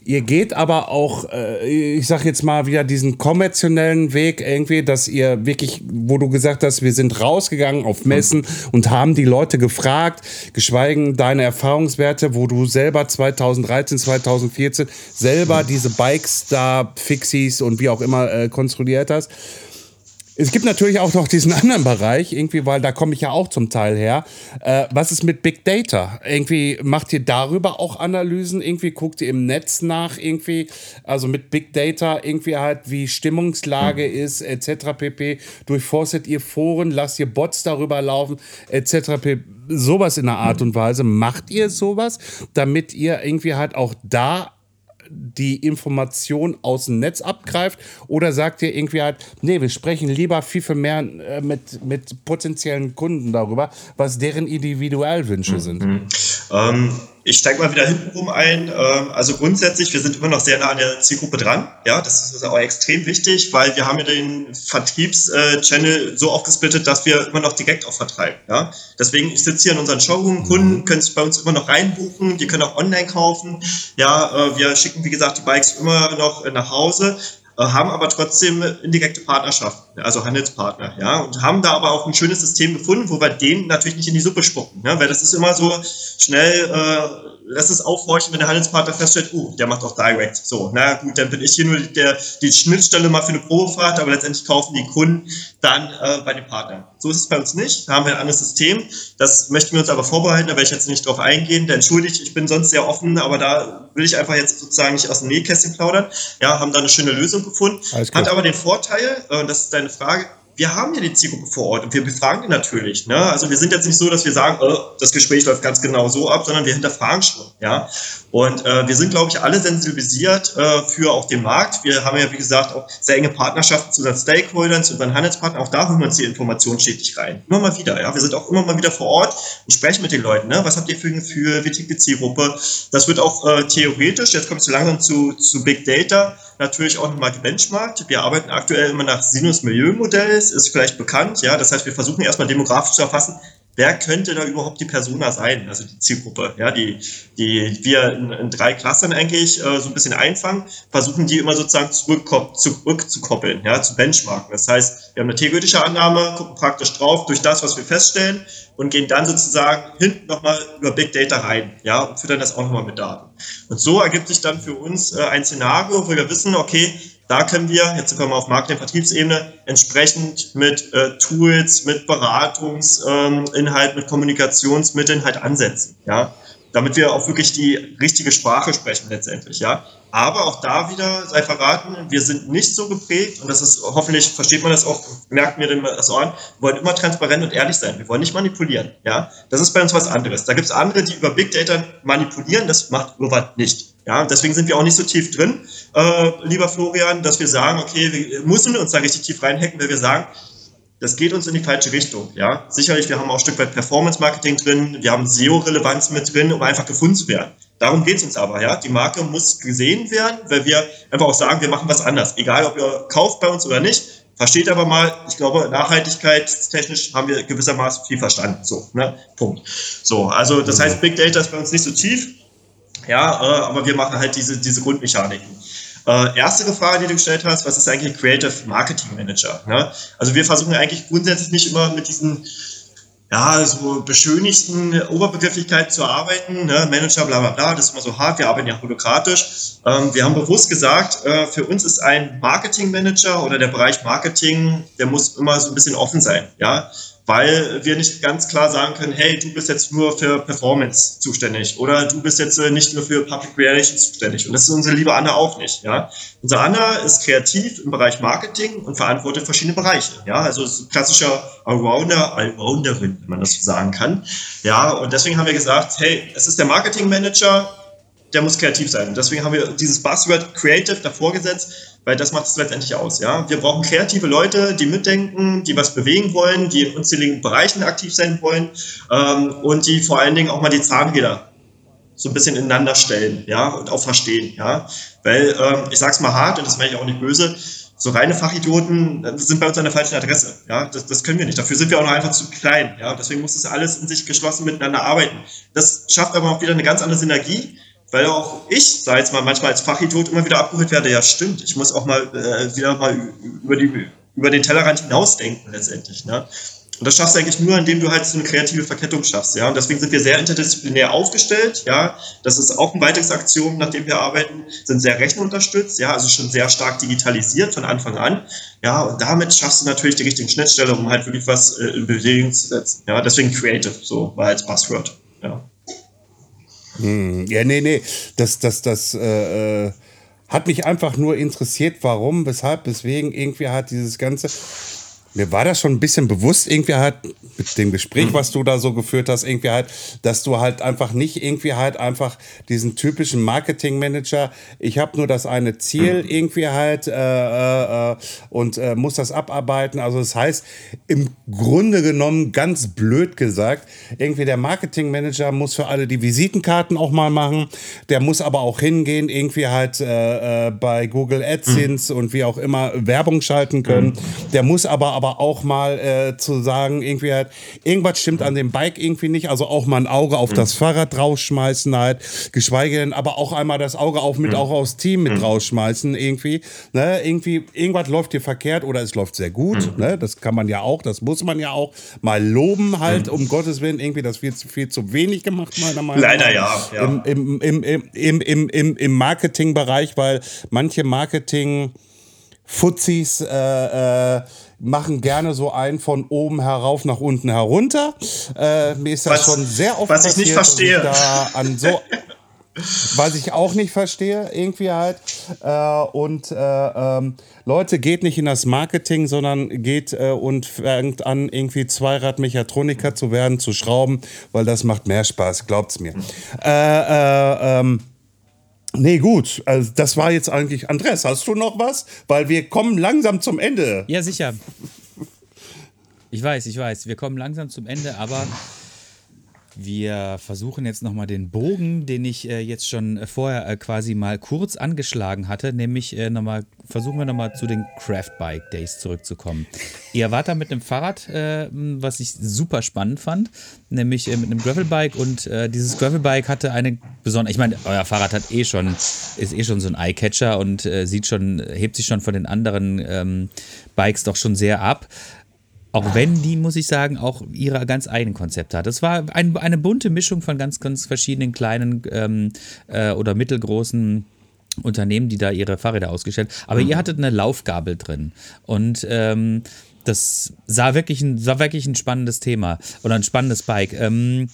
Ihr geht aber auch, äh, ich sag jetzt mal wieder diesen kommerziellen Weg irgendwie, dass ihr wirklich, wo du gesagt hast, wir sind rausgegangen auf Messen und haben die Leute gefragt, geschweigen deine Erfahrungswerte, wo du selber 2013, 2014 selber diese Bikes da, Fixies und wie auch immer äh, konstruiert hast. Es gibt natürlich auch noch diesen (laughs) anderen Bereich, irgendwie, weil da komme ich ja auch zum Teil her. Äh, was ist mit Big Data? Irgendwie macht ihr darüber auch Analysen? Irgendwie guckt ihr im Netz nach, irgendwie, also mit Big Data, irgendwie halt, wie Stimmungslage mhm. ist, etc. pp. Durchforstet ihr Foren, lasst ihr Bots darüber laufen, etc. pp. Sowas in der Art und Weise. Macht ihr sowas, damit ihr irgendwie halt auch da die Information aus dem Netz abgreift? Oder sagt ihr irgendwie halt, nee, wir sprechen lieber viel, viel mehr äh, mit, mit potenziellen Kunden darüber, was deren Individualwünsche mhm. sind? Ähm, ich steige mal wieder hintenrum ein. Ähm, also grundsätzlich, wir sind immer noch sehr nah an der Zielgruppe dran. Ja, das ist auch extrem wichtig, weil wir haben ja den Vertriebschannel so aufgesplittet, dass wir immer noch direkt auch vertreiben. Ja, deswegen, ich sitze hier in unseren Showroom, Kunden können sich bei uns immer noch reinbuchen, die können auch online kaufen. Ja, äh, wir schicken, wie gesagt, die Bikes immer noch nach Hause. Äh, haben aber trotzdem indirekte Partnerschaften, also Handelspartner, ja, und haben da aber auch ein schönes System gefunden, wo wir denen natürlich nicht in die Suppe spucken, ja, weil das ist immer so schnell, äh, lass es aufhorchen, wenn der Handelspartner feststellt, oh, der macht auch Direct, so, na gut, dann bin ich hier nur der, die Schnittstelle mal für eine Probefahrt, aber letztendlich kaufen die Kunden dann äh, bei den Partnern. So ist es bei uns nicht, da haben wir ein anderes System, das möchten wir uns aber vorbehalten, da werde ich jetzt nicht drauf eingehen, denn entschuldigt, ich bin sonst sehr offen, aber da will ich einfach jetzt sozusagen nicht aus dem Nähkästchen plaudern, ja, haben da eine schöne Lösung gefunden. Hat aber den Vorteil, äh, das ist deine Frage, wir haben ja die Zielgruppe vor Ort und wir befragen die natürlich. Ne? Also wir sind jetzt nicht so, dass wir sagen, oh, das Gespräch läuft ganz genau so ab, sondern wir hinterfragen schon. Ja? Und äh, wir sind, glaube ich, alle sensibilisiert äh, für auch den Markt. Wir haben ja, wie gesagt, auch sehr enge Partnerschaften zu unseren Stakeholdern, zu unseren Handelspartnern. Auch da holen wir uns die Informationen stetig rein. Immer mal wieder. Ja? Wir sind auch immer mal wieder vor Ort und sprechen mit den Leuten. Ne? Was habt ihr für ein Gefühl? Wie tickt die Zielgruppe? Das wird auch äh, theoretisch, jetzt kommt es langsam zu, zu Big Data, natürlich auch nochmal gebenchmarkt. Wir arbeiten aktuell immer nach Sinus-Milieu-Modells, ist vielleicht bekannt. Ja, das heißt, wir versuchen erstmal demografisch zu erfassen, wer könnte da überhaupt die Persona sein, also die Zielgruppe, ja, die, die wir in, in drei Klassen eigentlich äh, so ein bisschen einfangen, versuchen die immer sozusagen zurückzukoppeln, ja, zu benchmarken. Das heißt, wir haben eine theoretische Annahme, gucken praktisch drauf durch das, was wir feststellen und gehen dann sozusagen hinten nochmal über Big Data rein, ja, und füttern das auch nochmal mit Daten. Und so ergibt sich dann für uns äh, ein Szenario, wo wir wissen, okay, da können wir, jetzt sind wir auf Marketing-Vertriebsebene, entsprechend mit äh, Tools, mit Beratungsinhalt, ähm, mit Kommunikationsmitteln halt ansetzen, ja, damit wir auch wirklich die richtige Sprache sprechen letztendlich, ja. Aber auch da wieder sei verraten, wir sind nicht so geprägt und das ist, hoffentlich versteht man das auch, merkt mir das auch an, wir wollen immer transparent und ehrlich sein. Wir wollen nicht manipulieren, ja. Das ist bei uns was anderes. Da gibt es andere, die über Big Data manipulieren, das macht Urwald nicht. Ja, deswegen sind wir auch nicht so tief drin, äh, lieber Florian, dass wir sagen, okay, wir müssen uns da richtig tief reinhacken, weil wir sagen, das geht uns in die falsche Richtung. Ja, sicherlich, wir haben auch ein Stück weit Performance Marketing drin, wir haben SEO-Relevanz mit drin, um einfach gefunden zu werden. Darum geht es uns aber, ja. Die Marke muss gesehen werden, weil wir einfach auch sagen, wir machen was anders. Egal, ob ihr kauft bei uns oder nicht. Versteht aber mal, ich glaube, nachhaltigkeitstechnisch haben wir gewissermaßen viel verstanden. So, ne? Punkt. So, also das heißt, Big Data ist bei uns nicht so tief. Ja, äh, aber wir machen halt diese, diese Grundmechaniken. Äh, erste Frage, die du gestellt hast, was ist eigentlich Creative Marketing Manager? Ne? Also wir versuchen eigentlich grundsätzlich nicht immer mit diesen ja, so beschönigten Oberbegrifflichkeiten zu arbeiten, ne? Manager, bla bla bla, das ist immer so hart, wir arbeiten ja holokratisch. Ähm, wir haben bewusst gesagt, äh, für uns ist ein Marketing Manager oder der Bereich Marketing, der muss immer so ein bisschen offen sein, ja weil wir nicht ganz klar sagen können, hey, du bist jetzt nur für Performance zuständig oder du bist jetzt äh, nicht nur für Public Relations zuständig. Und das ist unsere liebe Anna auch nicht. Ja? Unser Anna ist kreativ im Bereich Marketing und verantwortet verschiedene Bereiche. Ja? Also ist klassischer Allrounder, Allrounderin, wenn man das so sagen kann. Ja, und deswegen haben wir gesagt, hey, es ist der Marketing Manager, der muss kreativ sein. Deswegen haben wir dieses Buzzword Creative davor gesetzt, weil das macht es letztendlich aus. Ja? Wir brauchen kreative Leute, die mitdenken, die was bewegen wollen, die in unzähligen Bereichen aktiv sein wollen ähm, und die vor allen Dingen auch mal die Zahnräder so ein bisschen ineinander stellen, ja, und auch verstehen, ja. Weil, ähm, ich sag's mal hart, und das meine ich auch nicht böse, so reine Fachidioten äh, sind bei uns an der falschen Adresse. Ja, das, das können wir nicht. Dafür sind wir auch noch einfach zu klein. Ja, deswegen muss das alles in sich geschlossen miteinander arbeiten. Das schafft aber auch wieder eine ganz andere Synergie, weil auch ich, sei jetzt mal manchmal als Fachidiot immer wieder abgeholt werde. Ja, stimmt. Ich muss auch mal äh, wieder mal über die über den Tellerrand hinausdenken letztendlich. Ne? Und das schaffst du eigentlich nur, indem du halt so eine kreative Verkettung schaffst, ja. Und deswegen sind wir sehr interdisziplinär aufgestellt, ja. Das ist auch ein weiteres Aktion, nach dem wir arbeiten, sind sehr rechenunterstützt, ja, also schon sehr stark digitalisiert von Anfang an. Ja, und damit schaffst du natürlich die richtigen Schnittstelle, um halt wirklich was äh, in Bewegung zu setzen. Ja, deswegen Creative, so war als Buzzword, ja. Hm, ja, nee, nee, das, das, das, äh, äh hat mich einfach nur interessiert, warum, weshalb, weswegen. Irgendwie hat dieses ganze mir war das schon ein bisschen bewusst, irgendwie halt mit dem Gespräch, was du da so geführt hast, irgendwie halt, dass du halt einfach nicht irgendwie halt einfach diesen typischen Marketingmanager, ich habe nur das eine Ziel irgendwie halt äh, äh, äh, und äh, muss das abarbeiten. Also das heißt, im Grunde genommen, ganz blöd gesagt, irgendwie der Marketingmanager muss für alle die Visitenkarten auch mal machen, der muss aber auch hingehen, irgendwie halt äh, äh, bei Google AdSense mhm. und wie auch immer Werbung schalten können. Mhm. Der muss aber aber auch mal äh, zu sagen, irgendwie halt, irgendwas stimmt an dem Bike irgendwie nicht, also auch mal ein Auge auf das Fahrrad draufschmeißen halt, geschweige denn, aber auch einmal das Auge auf mit auch aufs Team mit draufschmeißen irgendwie, ne, irgendwie, irgendwas läuft hier verkehrt oder es läuft sehr gut, ne, das kann man ja auch, das muss man ja auch mal loben halt, um Gottes Willen, irgendwie, das wird viel zu wenig gemacht, meiner Meinung nach. Leider ja, ja. Im, im, im, im, im, im, im Marketingbereich, weil manche Marketing Fuzis äh, äh, machen gerne so einen von oben herauf nach unten herunter. Äh, mir ist das was, schon sehr oft was passiert, ich nicht verstehe. Ich so (laughs) was ich auch nicht verstehe, irgendwie halt. Äh, und äh, ähm, Leute, geht nicht in das Marketing, sondern geht äh, und fängt an, irgendwie Zweiradmechatroniker zu werden, zu schrauben, weil das macht mehr Spaß, glaubt's mir. Äh, ähm, Nee, gut. Also das war jetzt eigentlich. Andres, hast du noch was? Weil wir kommen langsam zum Ende. Ja, sicher. Ich weiß, ich weiß. Wir kommen langsam zum Ende, aber wir versuchen jetzt nochmal den Bogen, den ich äh, jetzt schon äh, vorher äh, quasi mal kurz angeschlagen hatte, nämlich äh, nochmal, versuchen wir nochmal zu den Craft Bike Days zurückzukommen. Ihr wart da mit einem Fahrrad, äh, was ich super spannend fand, nämlich äh, mit einem Gravelbike und äh, dieses Gravelbike hatte eine besondere, ich meine, euer Fahrrad hat eh schon, ist eh schon so ein Eyecatcher und sieht schon, hebt sich schon von den anderen ähm, Bikes doch schon sehr ab. Auch wenn die, muss ich sagen, auch ihre ganz eigenen Konzepte hat. Es war ein, eine bunte Mischung von ganz, ganz verschiedenen kleinen ähm, äh, oder mittelgroßen Unternehmen, die da ihre Fahrräder ausgestellt haben. Aber mhm. ihr hattet eine Laufgabel drin. Und ähm, das sah wirklich, ein, sah wirklich ein spannendes Thema oder ein spannendes Bike. Ähm,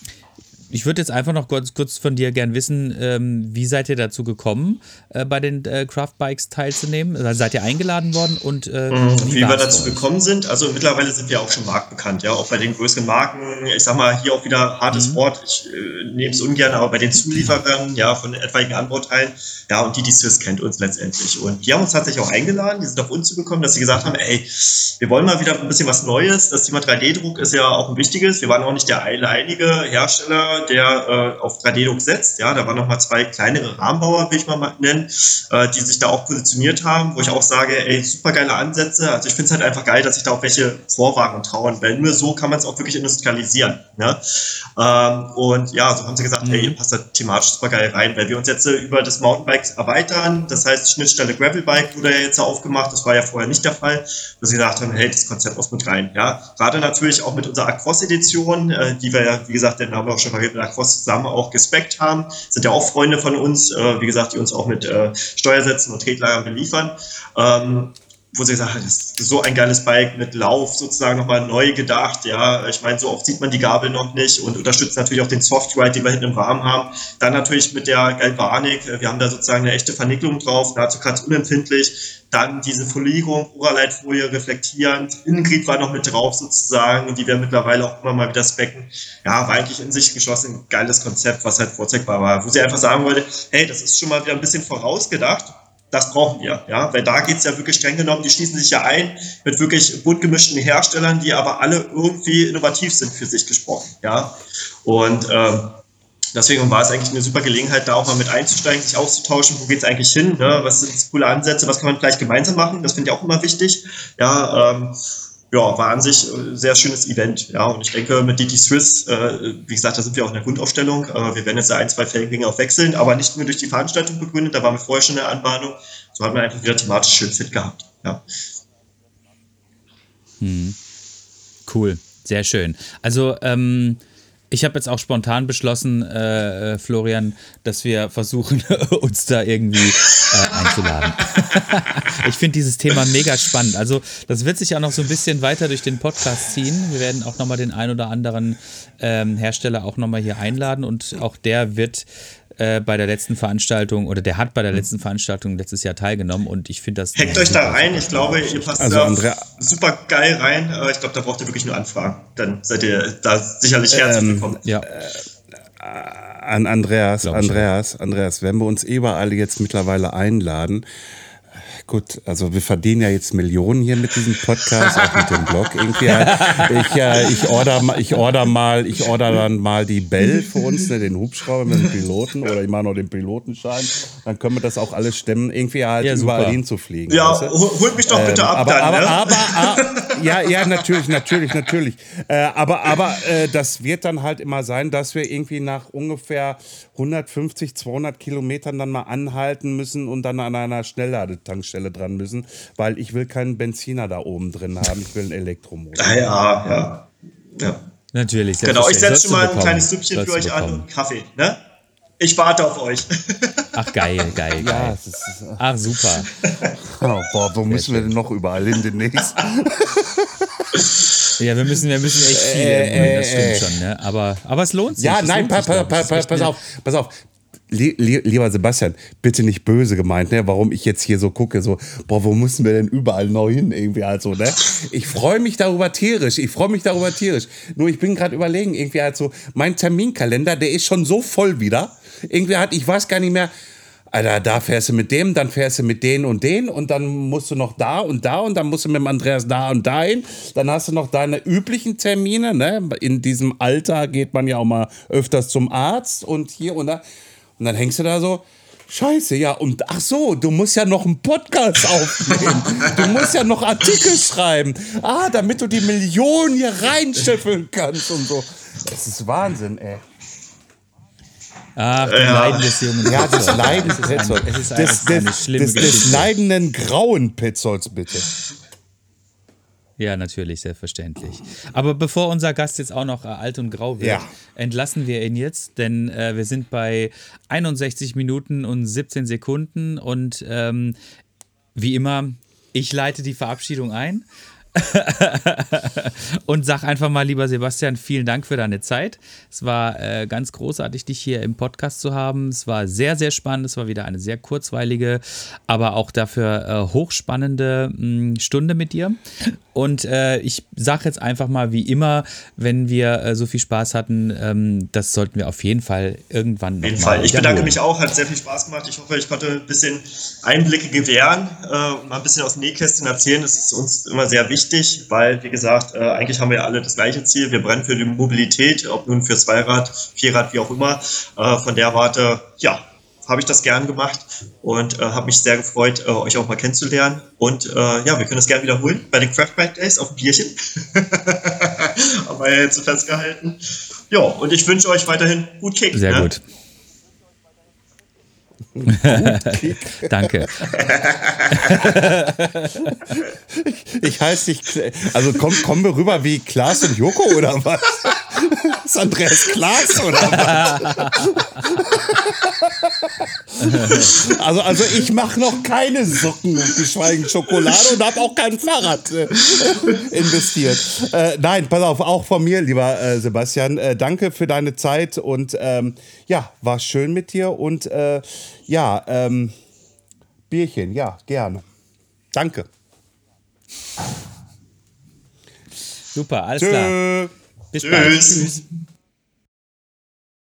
ich würde jetzt einfach noch kurz, kurz von dir gern wissen, ähm, wie seid ihr dazu gekommen, äh, bei den äh, Craft Bikes teilzunehmen? Also seid ihr eingeladen worden und äh, mhm, wie, wie wir dazu gekommen sind? Also mittlerweile sind wir auch schon marktbekannt, ja, auch bei den größeren Marken. Ich sag mal, hier auch wieder hartes mhm. Wort. Ich äh, nehme es ungern, aber bei den Zulieferern, ja, von etwaigen Anbauteilen, ja, und die, die Swiss kennt uns letztendlich. Und die haben uns tatsächlich auch eingeladen, die sind auf uns zugekommen, dass sie gesagt haben, ey, wir wollen mal wieder ein bisschen was Neues. Das Thema 3D-Druck ist ja auch ein wichtiges. Wir waren auch nicht der alleinige Hersteller, der äh, auf 3D-Druck setzt. Ja, da waren noch mal zwei kleinere Rahmenbauer, will ich mal nennen, äh, die sich da auch positioniert haben, wo ich auch sage, ey, super geile Ansätze. Also ich finde es halt einfach geil, dass sich da auch welche vorwagen und trauen, weil nur so kann man es auch wirklich industrialisieren. Ne? Ähm, und ja, so haben sie gesagt, mhm. hey, ihr passt da thematisch super geil rein, weil wir uns jetzt äh, über das Mountainbike erweitern. Das heißt, Schnittstelle Gravelbike wurde ja jetzt aufgemacht. Das war ja vorher nicht der Fall. Dass sie gesagt haben, hey, das Konzept muss mit rein. Ja, gerade natürlich auch mit unserer Aquos-Edition, äh, die wir ja, wie gesagt, den haben wir auch schon vergessen, mit Aquos zusammen auch gespeckt haben. Sind ja auch Freunde von uns, äh, wie gesagt, die uns auch mit äh, Steuersätzen und Tretlagern beliefern. Ähm, wo sie gesagt hat, das ist so ein geiles Bike mit Lauf sozusagen nochmal neu gedacht. Ja, ich meine, so oft sieht man die Gabel noch nicht und unterstützt natürlich auch den Softride, den wir hinten im Rahmen haben. Dann natürlich mit der Galvanik. Wir haben da sozusagen eine echte Vernickelung drauf, nahezu ganz unempfindlich. Dann diese Folierung, Uraleitfolie reflektierend. Innengrieb war noch mit drauf sozusagen, die wir mittlerweile auch immer mal wieder specken. Ja, war eigentlich in sich geschlossen geiles Konzept, was halt vorzeigbar war. Wo sie einfach sagen wollte, hey, das ist schon mal wieder ein bisschen vorausgedacht das brauchen wir, ja, weil da geht es ja wirklich streng genommen, die schließen sich ja ein mit wirklich bunt gemischten Herstellern, die aber alle irgendwie innovativ sind für sich gesprochen, ja. Und ähm, Deswegen war es eigentlich eine super Gelegenheit, da auch mal mit einzusteigen, sich auszutauschen, wo geht es eigentlich hin, ne? was sind coole Ansätze, was kann man vielleicht gemeinsam machen, das finde ich auch immer wichtig. Ja, ähm, ja, war an sich ein sehr schönes Event. Ja, und ich denke, mit DT Swiss, äh, wie gesagt, da sind wir auch in der Grundaufstellung. Äh, wir werden jetzt ein, zwei Fälle auch wechseln, aber nicht nur durch die Veranstaltung begründet, da waren wir vorher schon in der Anbahnung. So hat man einfach wieder thematisch schön fit gehabt. Ja. Hm. Cool, sehr schön. Also, ähm, ich habe jetzt auch spontan beschlossen, äh, äh Florian, dass wir versuchen, (laughs) uns da irgendwie äh, einzuladen. (laughs) ich finde dieses Thema mega spannend. Also, das wird sich auch noch so ein bisschen weiter durch den Podcast ziehen. Wir werden auch nochmal den ein oder anderen ähm, Hersteller auch nochmal hier einladen und auch der wird äh, bei der letzten Veranstaltung oder der hat bei der letzten Veranstaltung letztes Jahr teilgenommen und ich finde das. Hackt euch da rein, ich glaube, ihr passt also da Andrea, super geil rein. Ich glaube, da braucht ihr wirklich nur anfragen. Dann seid ihr da sicherlich herzlich ähm, willkommen. Ja. An Andreas, Andreas, Andreas, wenn wir uns überall jetzt mittlerweile einladen, gut, also wir verdienen ja jetzt Millionen hier mit diesem Podcast, auch mit dem Blog irgendwie. Ich, äh, ich order ich order mal, ich order dann mal die Bell für uns, ne, den Hubschrauber mit dem Piloten oder ich mache noch den Pilotenschein. Dann können wir das auch alles stemmen, irgendwie halt ja, überall hinzufliegen. Ja, weißt du? holt mich doch bitte ähm, ab aber, dann, aber, ne? aber, aber, ja, ja, natürlich, natürlich, natürlich. Äh, aber aber äh, das wird dann halt immer sein, dass wir irgendwie nach ungefähr 150, 200 Kilometern dann mal anhalten müssen und dann an einer Schnellladetankstelle dran müssen, weil ich will keinen Benziner da oben drin haben, ich will einen Elektromotor. Ah, ja, ja, ja. Natürlich. Genau, ich setze schon mal ein kleines Süppchen für euch an und Kaffee, ne? Ich warte auf euch. (laughs) Ach, geil, geil, geil. Ja, ist, Ach, super. (laughs) Oh, boah, wo müssen wir denn noch überall hin demnächst? ja, wir müssen, wir müssen echt viel, äh, das stimmt schon, ne? Aber, aber es lohnt sich. Ja, nein, pa, pa, pa, pass auf, pass auf lieber Sebastian, bitte nicht böse gemeint, ne? Warum ich jetzt hier so gucke, so, boah, wo müssen wir denn überall neu hin irgendwie halt so, ne? Ich freue mich darüber tierisch, ich freue mich darüber tierisch. Nur ich bin gerade überlegen, irgendwie halt so, mein Terminkalender, der ist schon so voll wieder. Irgendwie hat, ich weiß gar nicht mehr, Alter, da fährst du mit dem, dann fährst du mit denen und den und dann musst du noch da und da und dann musst du mit dem Andreas da und dahin. Dann hast du noch deine üblichen Termine, ne? In diesem Alter geht man ja auch mal öfters zum Arzt und hier und da. Und dann hängst du da so, Scheiße, ja, und ach so, du musst ja noch einen Podcast (laughs) aufnehmen. Du musst ja noch Artikel schreiben. Ah, damit du die Millionen hier reinscheffeln kannst und so. Das ist Wahnsinn, ey. Ach, ja. Leiden des jungen Ja, das Leiden des Petzolds. Es ist eine, des, eine schlimme des, des leidenden grauen Petzolds, bitte. Ja, natürlich, selbstverständlich. Aber bevor unser Gast jetzt auch noch äh, alt und grau wird, ja. entlassen wir ihn jetzt, denn äh, wir sind bei 61 Minuten und 17 Sekunden und ähm, wie immer, ich leite die Verabschiedung ein. (laughs) und sag einfach mal, lieber Sebastian, vielen Dank für deine Zeit. Es war äh, ganz großartig, dich hier im Podcast zu haben. Es war sehr, sehr spannend. Es war wieder eine sehr kurzweilige, aber auch dafür äh, hochspannende mh, hm, Stunde mit dir. Und äh, ich sage jetzt einfach mal, wie immer, wenn wir äh, so viel Spaß hatten, ähm, das sollten wir auf jeden Fall irgendwann Auf jeden Fall. Ich bedanke mich auch, hat sehr viel Spaß gemacht. Ich hoffe, ich konnte ein bisschen Einblicke gewähren, äh, mal ein bisschen aus dem Nähkästchen erzählen. Das ist uns immer sehr wichtig, weil, wie gesagt, äh, eigentlich haben wir alle das gleiche Ziel. Wir brennen für die Mobilität, ob nun für Zweirad, Vierrad, wie auch immer. Äh, von der Warte, ja, habe ich das gern gemacht und äh, habe mich sehr gefreut, äh, euch auch mal kennenzulernen. Und äh, ja, wir können das gerne wiederholen bei den Craft Bike Days auf dem Bierchen. (laughs) haben wir ja jetzt so festgehalten. Ja, und ich wünsche euch weiterhin gut Kick. Sehr ne? gut. (laughs) Danke. ich, (laughs) ich heiße dich, also komm, kommen wir rüber wie Klaas und Joko oder was? (laughs) ist Andreas Klaas oder was? also, also ich mache noch keine Socken, geschweige Schokolade und habe auch kein Fahrrad äh, investiert. Äh, nein, pass auf, auch von mir, lieber äh, Sebastian, äh, danke für deine Zeit und ähm, ja, war schön mit dir und äh, ja, ähm, Bierchen, ja, gerne. Danke. Super, alles Tschö. klar. Bis Tschüss. bald. Tschüss.